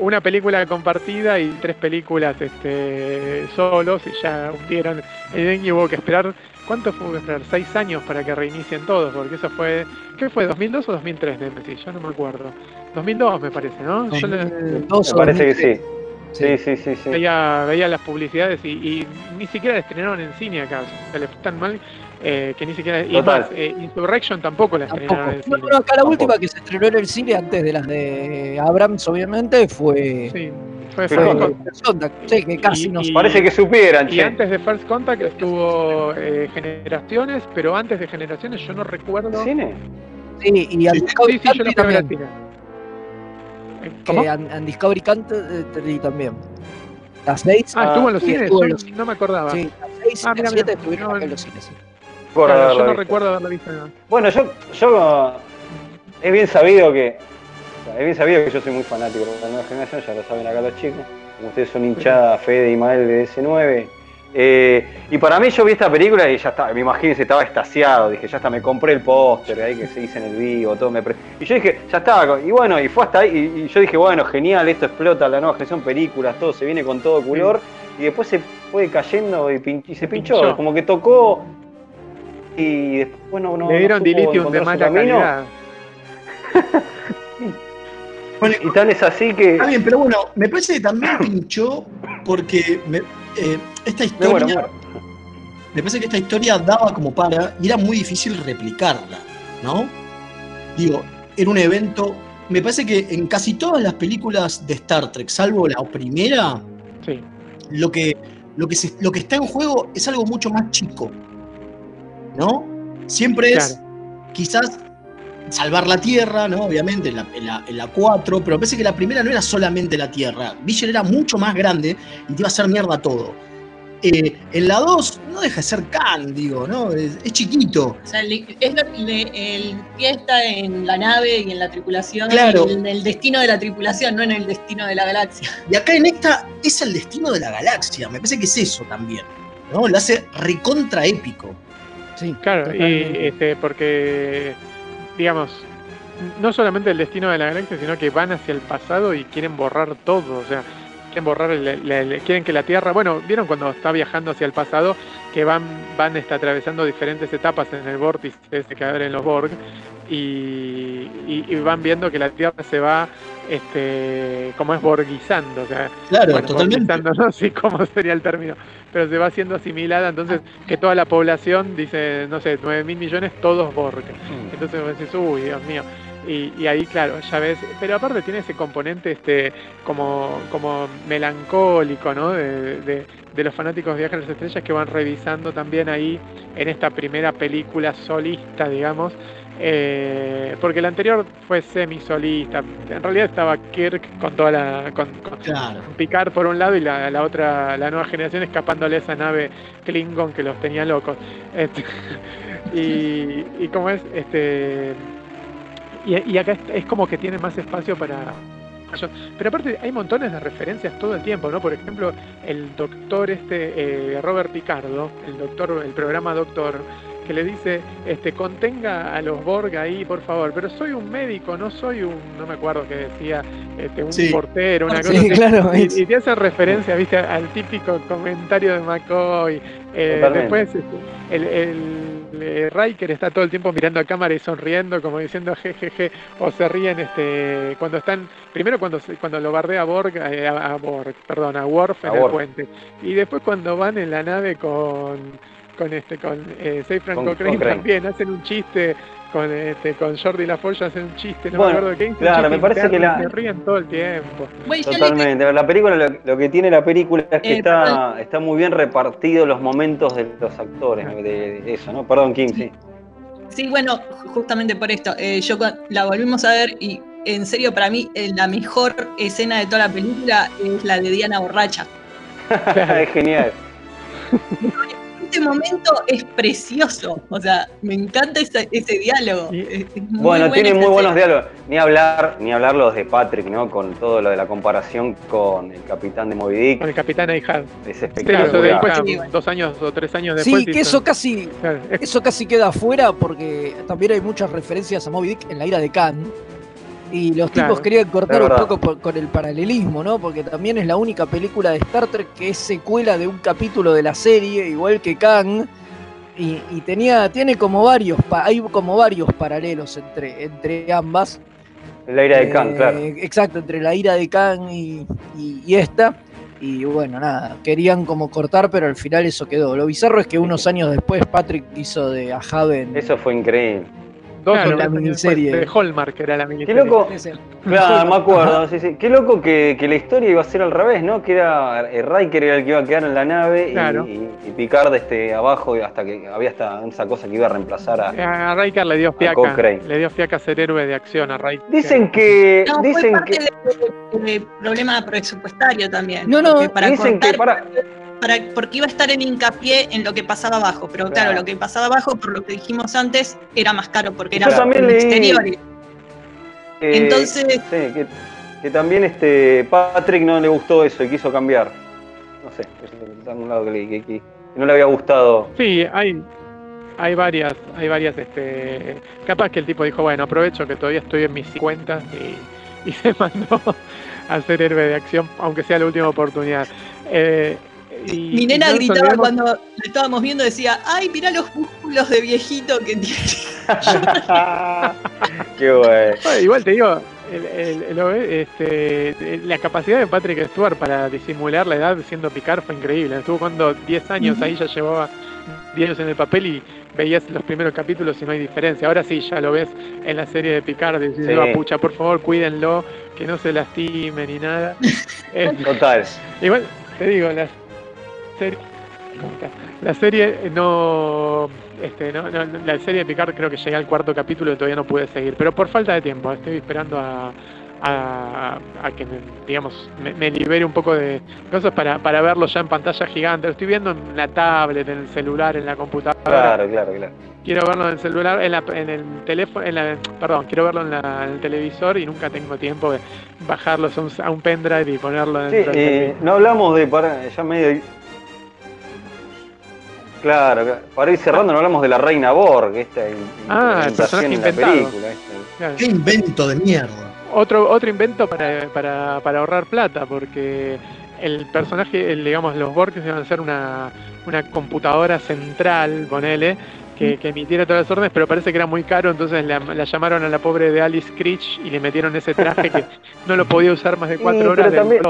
Una película compartida y tres películas este, solos y ya hundieron y hubo que esperar ¿cuánto hubo que esperar? seis años para que reinicien todos porque eso fue ¿qué fue? ¿2002 o 2003 Nemesis? yo no me acuerdo 2002 me parece ¿no? yo le- Dos Me o parece que 2003. sí. Sí, sí, sí, sí. veía, veía las publicidades y, y ni siquiera la estrenaron en cine acá o sea, le fue tan mal eh, que ni siquiera y más, eh, Insurrection tampoco la Tampoco. estrenaron en No, cine no, acá la Tampoco. última que se estrenó en el cine antes de las de Abrams, obviamente, fue, sí, fue, Sí, First Contact. Sí, que casi Y- Parece que supieran, Y che. antes de First Contact estuvo eh, Generaciones, pero antes de Generaciones yo no recuerdo. ¿Cine? Sí, y Sí, sí, yo lo al también. Eh, ¿Cómo? Que and, and Discovery Country también. Las seis. Ah, estuvo en los cines, estuvo en yo los no me acordaba. Sí, las seis Ah, y las siete mira. estuvieron No, en los cines. Claro, yo no recuerdo haberla visto. no. Bueno, yo, yo es bien sabido que es bien sabido que yo soy muy fanático de la nueva generación, ya lo saben acá los chicos. Como ustedes son hinchada Fede y Mael de S9. Eh, y para mí yo vi esta película y ya estaba, me imagínense, estaba estasiado, dije, ya está, me compré el póster ahí que se dice en el vivo, todo me pre- Y yo dije, ya estaba, y bueno, y fue hasta ahí, y, y yo dije, bueno, genial, esto explota la nueva generación, películas, todo se viene con todo color, y después se fue cayendo y, pin- y se pinchó, pinchó. como que tocó y después no, no Le dieron no dilithium de mala camino. calidad. Bueno, Y tan es así que. Está bien, pero bueno, me parece que también pinchó porque me- eh, esta historia. Me parece que esta historia daba como para y era muy difícil replicarla, ¿no? Digo, era un evento. Me parece que en casi todas las películas de Star Trek, salvo la primera, Sí. lo que, lo que, se- lo que está en juego es algo mucho más chico, ¿no? Siempre es quizás salvar la Tierra, ¿no? Obviamente, en la, en la, en la 4, pero me parece que la primera no era solamente la Tierra. Visher era mucho más grande y te iba a hacer mierda todo. Eh, en la 2 no deja de ser Khan, digo, ¿no? Es, es chiquito. O sea, el, es lo- le- el pie está en la nave y en la tripulación, Claro. en el destino de la tripulación, no en el destino de la galaxia. Y acá en esta es el destino de la galaxia. Me parece que es eso también. ¿no? Lo hace recontra épico. Sí, Claro, y este, porque, digamos, no solamente el destino de la galaxia, sino que van hacia el pasado y quieren borrar todo, o sea, quieren borrar, el- el- quieren que la Tierra, bueno, vieron cuando está viajando hacia el pasado, que van, van está atravesando diferentes etapas en el vórtice ese que abren los Borg, y van viendo que la Tierra se va, este, como es borguizando, o sea, Claro, bueno, totalmente. no sé cómo sería el término, pero se va siendo asimilada, entonces que toda la población dice, no sé, 9 mil millones, todos Borg. Entonces vos decís, uy, Dios mío. Y, y ahí, claro, ya ves, pero aparte tiene ese componente este como, como melancólico, ¿no? De, de- de los fanáticos de Viaje a las Estrellas que van revisando también ahí en esta primera película solista, digamos, eh, porque la anterior fue semi-solista. En realidad estaba Kirk con toda la. con, con- Claro. Picard por un lado y la, la otra, la nueva generación escapándole a esa nave Klingon que los tenía locos. Este, y, y como es, este. Y, y acá es, es como que tiene más espacio para. Pero aparte hay montones de referencias todo el tiempo, ¿no? Por ejemplo, el doctor este, eh, Robert Picardo, el doctor, el programa Doctor, que le dice, este, contenga a los Borg ahí, por favor, pero soy un médico, no soy un, no me acuerdo qué decía, este, un Sí. portero, una Sí, cosa así. claro, Y, y te hacen referencia, viste, al típico comentario de McCoy. Eh, después este, el, el- eh, Riker está todo el tiempo mirando a cámara y sonriendo, como diciendo jejeje, o se ríen este cuando están, primero cuando se- cuando lo bardea Borg, eh, a, a Borg, perdón, a Worf en A el Worf. puente. Y después cuando van en la nave con con este con eh, Seyfried Con Cochrane Cochrane. también hacen un chiste con este con Jordi LaForge hacen un chiste, no Bueno, me acuerdo qué, claro, chiste me parece que interno la- se ríen todo el tiempo. Totalmente. La película, lo, lo que tiene la película es que Eh, está, está muy bien repartido los momentos de los actores, de, de eso, ¿no? Perdón, Kim, sí. Sí, bueno, ju- justamente por esto. eh, yo la volvimos a ver y en serio para mí eh, la mejor escena de toda la película es la de Diana borracha. es genial. Este momento es precioso, o sea, me encanta ese, ese diálogo. es- es muy Bueno, tiene muy buenos diálogos. Ni hablar, ni hablar los de Patrick, ¿no? Con todo lo de la comparación con el capitán de Moby Dick. Con el capitán Ahijad. Es Sí, eso espectacular. Sí, dos años o tres años después. Sí, que eso casi, Claro, es- eso casi queda afuera porque también hay muchas referencias a Moby Dick en la ira de Khan. Y los Claro, tipos querían cortar un poco por- con el paralelismo, ¿no? Porque también es la única película de Star Trek que es secuela de un capítulo de la serie, igual que Khan. Y, y tenía, tiene como varios, hay como varios paralelos entre, entre ambas. La ira de Khan, Eh, claro. Exacto, entre la ira de Khan y, y- y esta. Y bueno, nada, querían como cortar, pero al final eso quedó. Lo bizarro es que unos años después Patrick hizo de Ahaven. Eso fue increíble. Dos claro, o la miniserie. De Hallmark era la Qué miniserie. loco. Ese. Claro, me acuerdo, sí, sí. Qué loco que, que la historia iba a ser al revés, ¿no? Que era eh, Riker era el que iba a quedar en la nave y- Claro. y, y Picard este, abajo y hasta que había hasta esa cosa que iba a reemplazar a. A Riker le dio fiaca, le dio fiaca ser héroe de acción a Riker. Dicen que. No, fue dicen parte que. de, de problema presupuestario también. No, no, para dicen que cortar- para. Para- porque iba a estar en hincapié en lo que pasaba abajo, pero claro, Claro. lo que pasaba abajo, por lo que dijimos antes, era más caro porque Yo era también en leí- exteriores. eh, Entonces- Sí, que, que también este Patrick no le gustó eso y quiso cambiar. No sé, eso es algún lado que, leí, que- que- que no le había gustado. Sí, hay, hay varias, hay varias, este, capaz que el tipo dijo, bueno, aprovecho que todavía estoy en mis 50 y, y se mandó a ser héroe de acción, aunque sea la última oportunidad. Eh, y- Mi nena gritaba cuando lo estábamos viendo, decía, ay, mirá los músculos de viejito que tiene. Qué bueno. Bueno, igual te digo, el- el- este, la capacidad de Patrick Stewart para disimular la edad siendo Picard fue increíble. Estuvo jugando 10 años ahí, ya llevaba 10 años en el papel y veías los primeros capítulos y no hay diferencia. Ahora sí, ya lo ves en la serie de Picard, diciendo, Sí. "Ah, pucha, por favor, cuídenlo, que no se lastime ni nada. Total. Igual, te digo, la serie, la serie no, este, no, no, la serie de Picard creo que llegué al cuarto capítulo y todavía no pude seguir, pero por falta de tiempo, estoy esperando a, a, a que me, digamos, me, me libere un poco de cosas para, para verlo ya en pantalla gigante. Lo estoy viendo en la tablet, en el celular, en la computadora. Claro, claro, claro. Quiero verlo en el celular, en, la- en el teléfono, en la, perdón, quiero verlo en, la- en el televisor y nunca tengo tiempo de bajarlo a un, a un pendrive y ponerlo Sí, del eh, no hablamos de. Para, ya medio. Claro, para ir cerrando, no hablamos de la reina Borg, esta Ah, personaje en la inventado. película. Claro. Qué invento de mierda. Otro, otro invento para, para, para ahorrar plata, porque el personaje, el, digamos, los Borg iban a ser una, una computadora central, ponele, que, que emitiera todas las órdenes, pero parece que era muy caro, entonces la, la llamaron a la pobre de Alice Creech y le metieron ese traje que no lo podía usar más de cuatro horas del.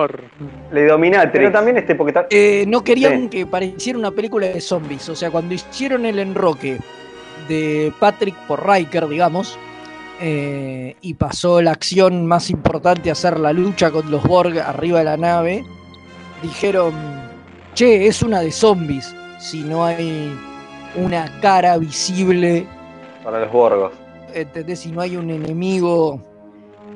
Le dominatrix. Pero también este, porque ta- Eh, no querían Sí. que pareciera una película de zombies. O sea, cuando hicieron el enroque de Patrick por Riker, digamos, eh, y pasó la acción más importante a ser la lucha con los Borg arriba de la nave, dijeron, che, es una de zombies, si no hay una cara visible, para los Borgos. ¿entendés? Si no hay un enemigo...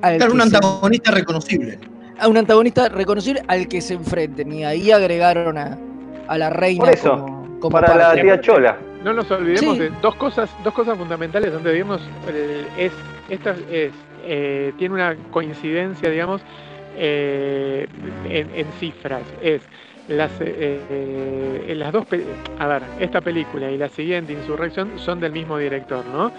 al Claro, un se- antagonista reconocible. a un antagonista reconocible al que se enfrenten. Y ahí agregaron a, a la reina Por eso, como, como para la tía Chola. No nos olvidemos Sí. de dos cosas, dos cosas fundamentales antes de irnos. El- Es, esta es, eh, tiene una coincidencia, digamos, eh, en, en cifras. Es las, eh, eh, las dos, a ver, esta película y la siguiente, Insurrección, son del mismo director, ¿no?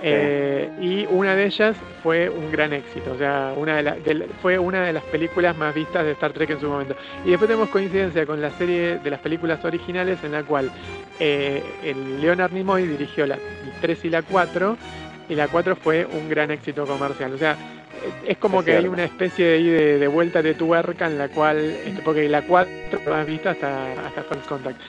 Eh, y una de ellas fue un gran éxito, o sea, una de la- fue una de las películas más vistas de Star Trek en su momento. Y después tenemos coincidencia con la serie de las películas originales en la cual eh, el Leonard Nimoy dirigió la 3 y la 4 y la 4 fue un gran éxito comercial. O sea, es como Es que hay una especie de, de, vuelta de tuerca en la cual, este, porque la 4 fue más vista hasta, hasta First Contact.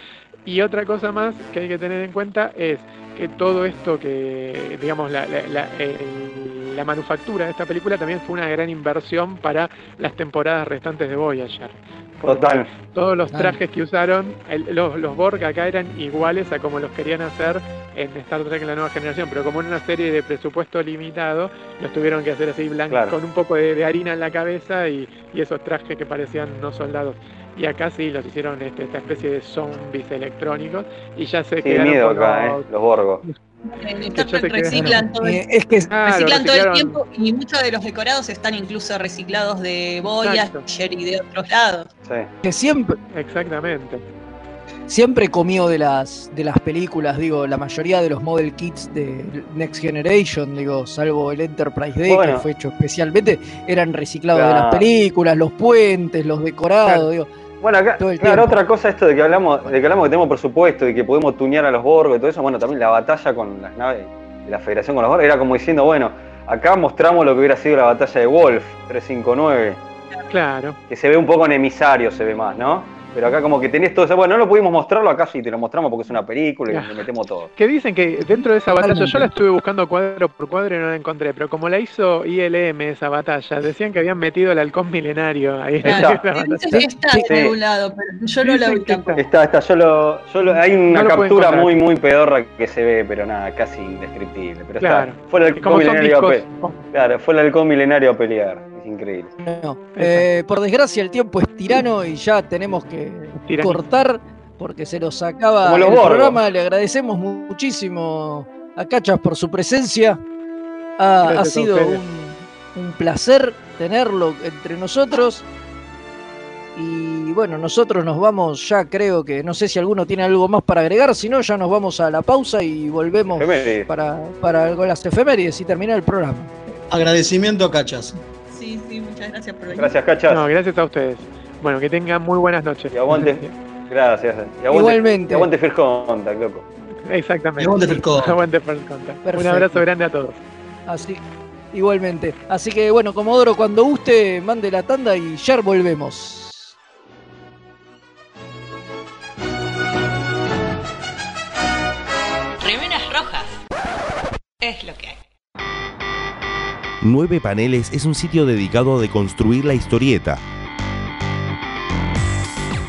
Y otra cosa más que hay que tener en cuenta es que todo esto que, digamos, la, la- la- el- la manufactura de esta película también fue una gran inversión para las temporadas restantes de Voyager. Total. Todos los trajes que usaron, el- los, los Borg acá eran iguales a como los querían hacer en Star Trek La Nueva Generación, pero como en una serie de presupuesto limitado, los tuvieron que hacer así blancos, Claro. con un poco de, de harina en la cabeza y, y esos trajes que parecían no soldados. Y acá sí los hicieron este, esta especie de zombies electrónicos y ya se Sí, quedaron miedo con acá, los- eh, los Borgos. Reciclan todo el Eh, es que Claro, reciclan todo el tiempo y muchos de los decorados están incluso reciclados de. Voyager y de otros lados. Sí. que siempre, Exactamente. siempre comió de las, de las películas, digo, la mayoría de los model kits de Next Generation, digo, salvo el Enterprise D, Bueno. que fue hecho especialmente, eran reciclados de las películas, los puentes, los decorados, Claro. digo. Bueno, acá, claro, tiempo. otra cosa esto de que hablamos, de que hablamos que tenemos presupuesto y que podemos tunear a los Borgos y todo eso, bueno, también la batalla con las naves de la Federación con los Borgos era como diciendo, bueno, acá mostramos lo que hubiera sido la batalla de Wolf 359, Claro. que se ve un poco en emisario, se ve más, ¿no? Pero acá como que tenés todo eso, bueno, no lo pudimos mostrarlo acá sí, te lo mostramos porque es una película y le metemos todo. Que dicen que dentro de esa batalla, yo la estuve buscando cuadro por cuadro y no la encontré, pero como la hizo ILM esa batalla, decían que habían metido el halcón milenario ahí en Está. esa está Sí. de algún lado, pero yo no la vi que tampoco. Está, está, yo lo, yo lo- hay una No captura muy, muy pedorra que se ve, pero nada, casi indescriptible. Pero Claro. está, fue el halcón milenario a Claro, fue el halcón milenario a pelear, es increíble. No. Eh, por desgracia el tiempo es tirano y ya tenemos que cortar porque se nos acaba el programa. Le agradecemos muchísimo a Cachas por su presencia. Ha, Gracias ha a sido un, un placer tenerlo entre nosotros. Y bueno, nosotros nos vamos ya, creo que, no sé si alguno tiene algo más para agregar, si no, ya nos vamos a la pausa y volvemos Efemérides. para, para con las efemérides y terminar el programa. Agradecimiento a Cachas. Sí, sí, muchas gracias por venir. Gracias, Cachas. No, gracias a ustedes. Bueno, que tengan muy buenas noches. Y aguante. Gracias. Y aguante, Igualmente. Y aguante First Contact, loco. Exactamente. Aguante First Contact. Aguante First Contact. Un Perfecto. abrazo grande a todos. Así, igualmente. Así que bueno, Comodoro, cuando guste, mande la tanda y ya volvemos. Remeras rojas. Es lo que hay. Nueve Paneles es un sitio dedicado a deconstruir la historieta.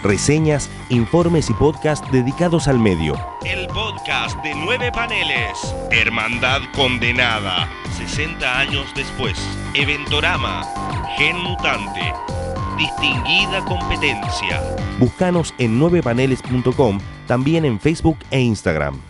Reseñas, informes y podcast dedicados al medio. El podcast de nueve paneles. Hermandad condenada. 60 años después. Eventorama. Gen mutante. Distinguida competencia. Búscanos en 9paneles.com, también en Facebook e Instagram.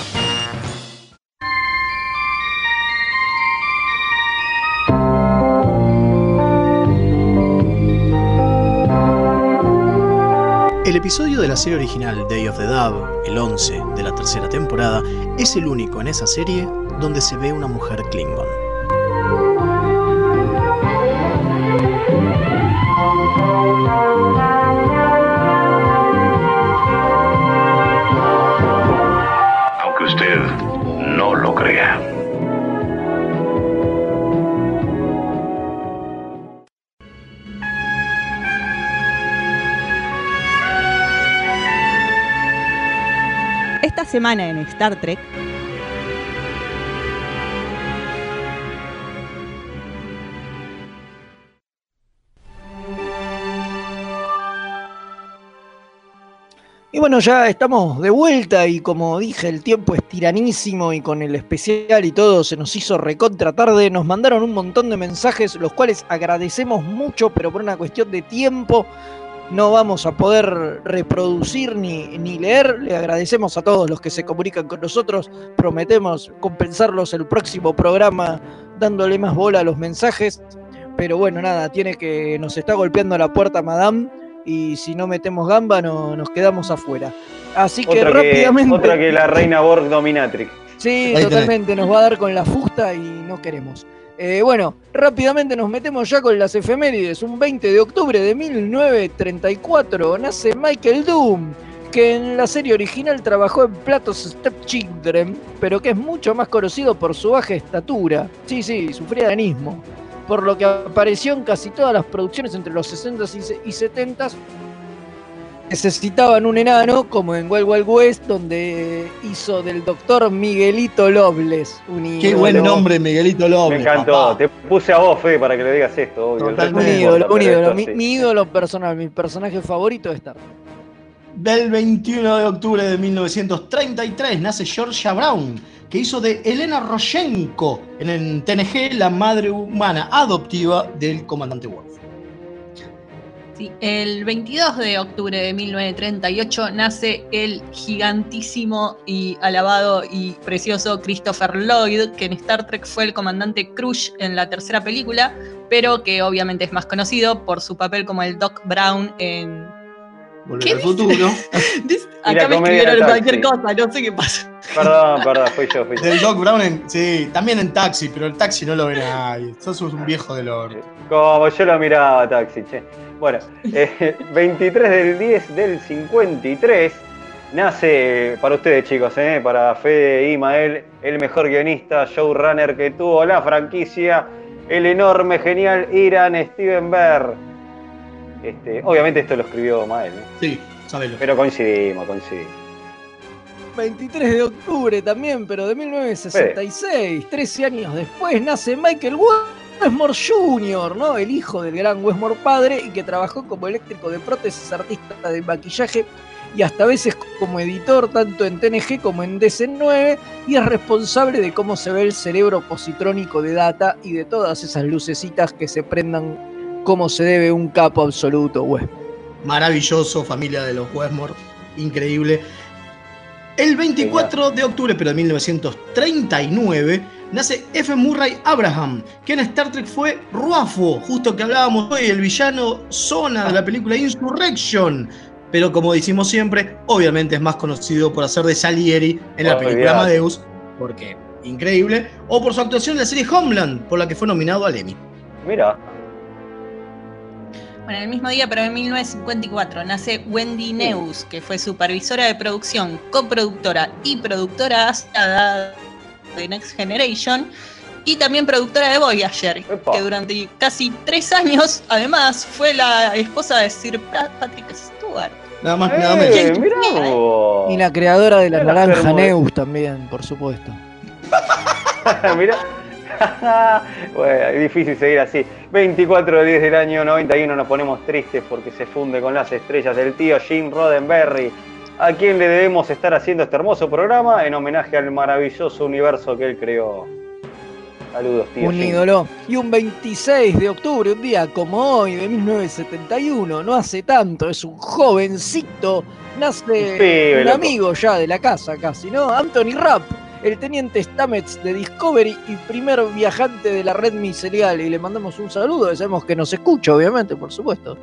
El episodio de la serie original Day of the Dove, el 11 de la tercera temporada, es el único en esa serie donde se ve una mujer Klingon. Aunque usted no lo crea. Semana en Star Trek. Y bueno, ya estamos de vuelta y como dije, el tiempo es tiranísimo y con el especial y todo se nos hizo recontra tarde. Nos mandaron un montón de mensajes, los cuales agradecemos mucho, pero por una cuestión de tiempo no vamos a poder reproducir ni, ni leer. Le agradecemos a todos los que se comunican con nosotros. Prometemos compensarlos el próximo programa dándole más bola a los mensajes. Pero bueno, nada, tiene que. Nos está golpeando la puerta, Madame. Y si no metemos gamba, no, nos quedamos afuera. Así que Otra rápidamente. otra que la reina Borg Dominatrix. Sí, Ahí tenés. totalmente, nos va a dar con la fusta y no queremos. Eh, bueno, rápidamente nos metemos ya con las efemérides. Un 20 de octubre de 1934 nace Michael Doom, que en la serie original trabajó en Platos Stepchildren, pero que es mucho más conocido por su baja estatura. Sí, sí, sufría de anismo. Por lo que apareció en casi todas las producciones entre los 60s y se- y 70s necesitaban un enano, como en Wild Wild West, donde hizo del doctor Miguelito Lobles. Un Qué ídolo. buen nombre, Miguelito López. Me encantó. papá. Te puse a vos, Fede, para que le digas esto. obvio. Un ídolo, un ídolo. Mi, sí. mi ídolo personal, mi personaje favorito de Star Trek. Del 21 de octubre de 1933 nace Georgia Brown, que hizo de Elena Roshenko en el TNG la madre humana adoptiva del comandante Worf. Sí, el 22 de octubre de 1938 nace el gigantísimo y alabado y precioso Christopher Lloyd, que en Star Trek fue el comandante Crush en la tercera película, pero que obviamente es más conocido por su papel como el Doc Brown en... Volver al futuro. Acá me comedia escribieron cualquier cosa, no sé qué pasa. Perdón, perdón, fui yo, fui yo. Del Doc Brown, en- sí, también en Taxi, pero el Taxi no lo ve nadie. Sos un viejo del orto. Como yo lo miraba, Taxi, che. Bueno, eh, 23 del 10 del 53 nace, para ustedes chicos, eh, para Fede y Imael, el mejor guionista, showrunner que tuvo la franquicia, el enorme, genial Iran Steven Bear. Este, obviamente esto lo escribió Mael, ¿no? Sí, sabelo. pero coincidimos, coincidimos. 23 de octubre también, pero de 1966, 13 años después, nace Michael Westmore Jr., ¿no? El hijo del gran Westmore padre y que trabajó como eléctrico de prótesis, artista de maquillaje y hasta a veces como editor tanto en TNG como en DC9 y es responsable de cómo se ve el cerebro positrónico de Data y de todas esas lucecitas que se prendan como se debe un capo absoluto, Westmore. Maravilloso, familia de los Westmore. Increíble. El 24 de octubre, pero de 1939, nace F. Murray Abraham, que en Star Trek fue Ruafo, justo que hablábamos hoy, el villano Zona de la película Insurrection. Pero como decimos siempre, obviamente es más conocido por hacer de Salieri en la película. Amadeus, porque increíble, o por su actuación en la serie Homeland, por la que fue nominado al Emmy. Mira, Bueno, el mismo día, pero en 1954, nace Wendy Neus, que fue supervisora de producción, coproductora y productora asociada de Next Generation, y también productora de Voyager, que durante casi tres años, además, fue la esposa de Sir Pa- Patrick Stewart. Nada más, nada menos. Eh, mirá Y la creadora de la Mira la naranja Neus también, por supuesto. Mirá. bueno, es difícil seguir así. 24 de 10 del año 91 nos ponemos tristes porque se funde con las estrellas del tío Jim Roddenberry, a quien le debemos estar haciendo este hermoso programa en homenaje al maravilloso universo que él creó. Saludos, tío. un ídolo. Y un 26 de octubre, un día como hoy, de 1971, no hace tanto, es un jovencito, nace Un pibe, un loco. amigo ya de la casa casi, ¿no? Anthony Rapp, el teniente Stamets de Discovery y primer viajante de la red micelial. Y le mandamos un saludo, sabemos que nos escucha, obviamente, por supuesto.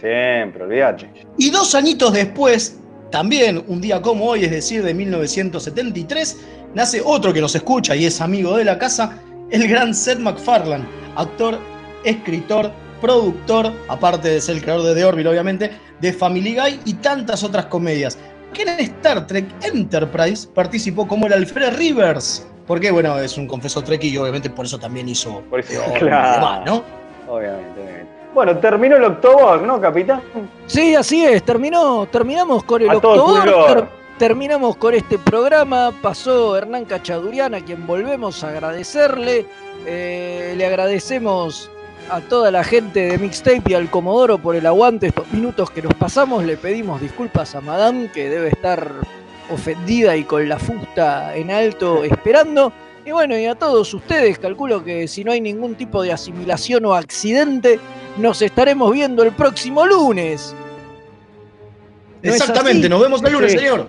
Siempre, olvídate. Y dos añitos después, también un día como hoy, es decir, de 1973, nace otro que nos escucha y es amigo de la casa, el gran Seth MacFarlane, actor, escritor, productor, aparte de ser el creador de The Orville, obviamente, de Family Guy y tantas otras comedias. Que en Star Trek Enterprise participó como el Alfred Rivers. Porque, bueno, es un confeso Trek y obviamente por eso también hizo Por eso, claro. demás, ¿no? Obviamente, obviamente. Bueno, terminó el October, ¿no, capitán? Sí, así es, terminó, terminamos con el ter- terminamos con este programa, pasó Hernán Cachadurian, a quien volvemos a agradecerle, Eh, le agradecemos a toda la gente de Mixtape y al Comodoro por el aguante estos minutos que nos pasamos, le pedimos disculpas a Madame, que debe estar ofendida y con la fusta en alto esperando. Y bueno, y a todos ustedes, calculo que si no hay ningún tipo de asimilación o accidente, nos estaremos viendo el próximo lunes. ¿No es Exactamente, nos vemos el lunes, Sí. señor.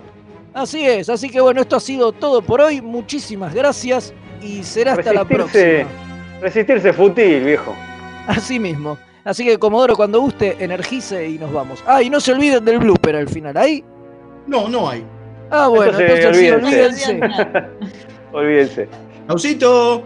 Así es, así que bueno, esto ha sido todo por hoy. Muchísimas gracias y será hasta la próxima. resistirse fútil, viejo. Así mismo. Así que Comodoro, cuando guste, energice y nos vamos. Ah, y no se olviden del blooper al final. ¿Ahí? No, no hay. Ah, bueno, Entonces, entonces sí, olvídense. olvídense. Olvídense. Ausito.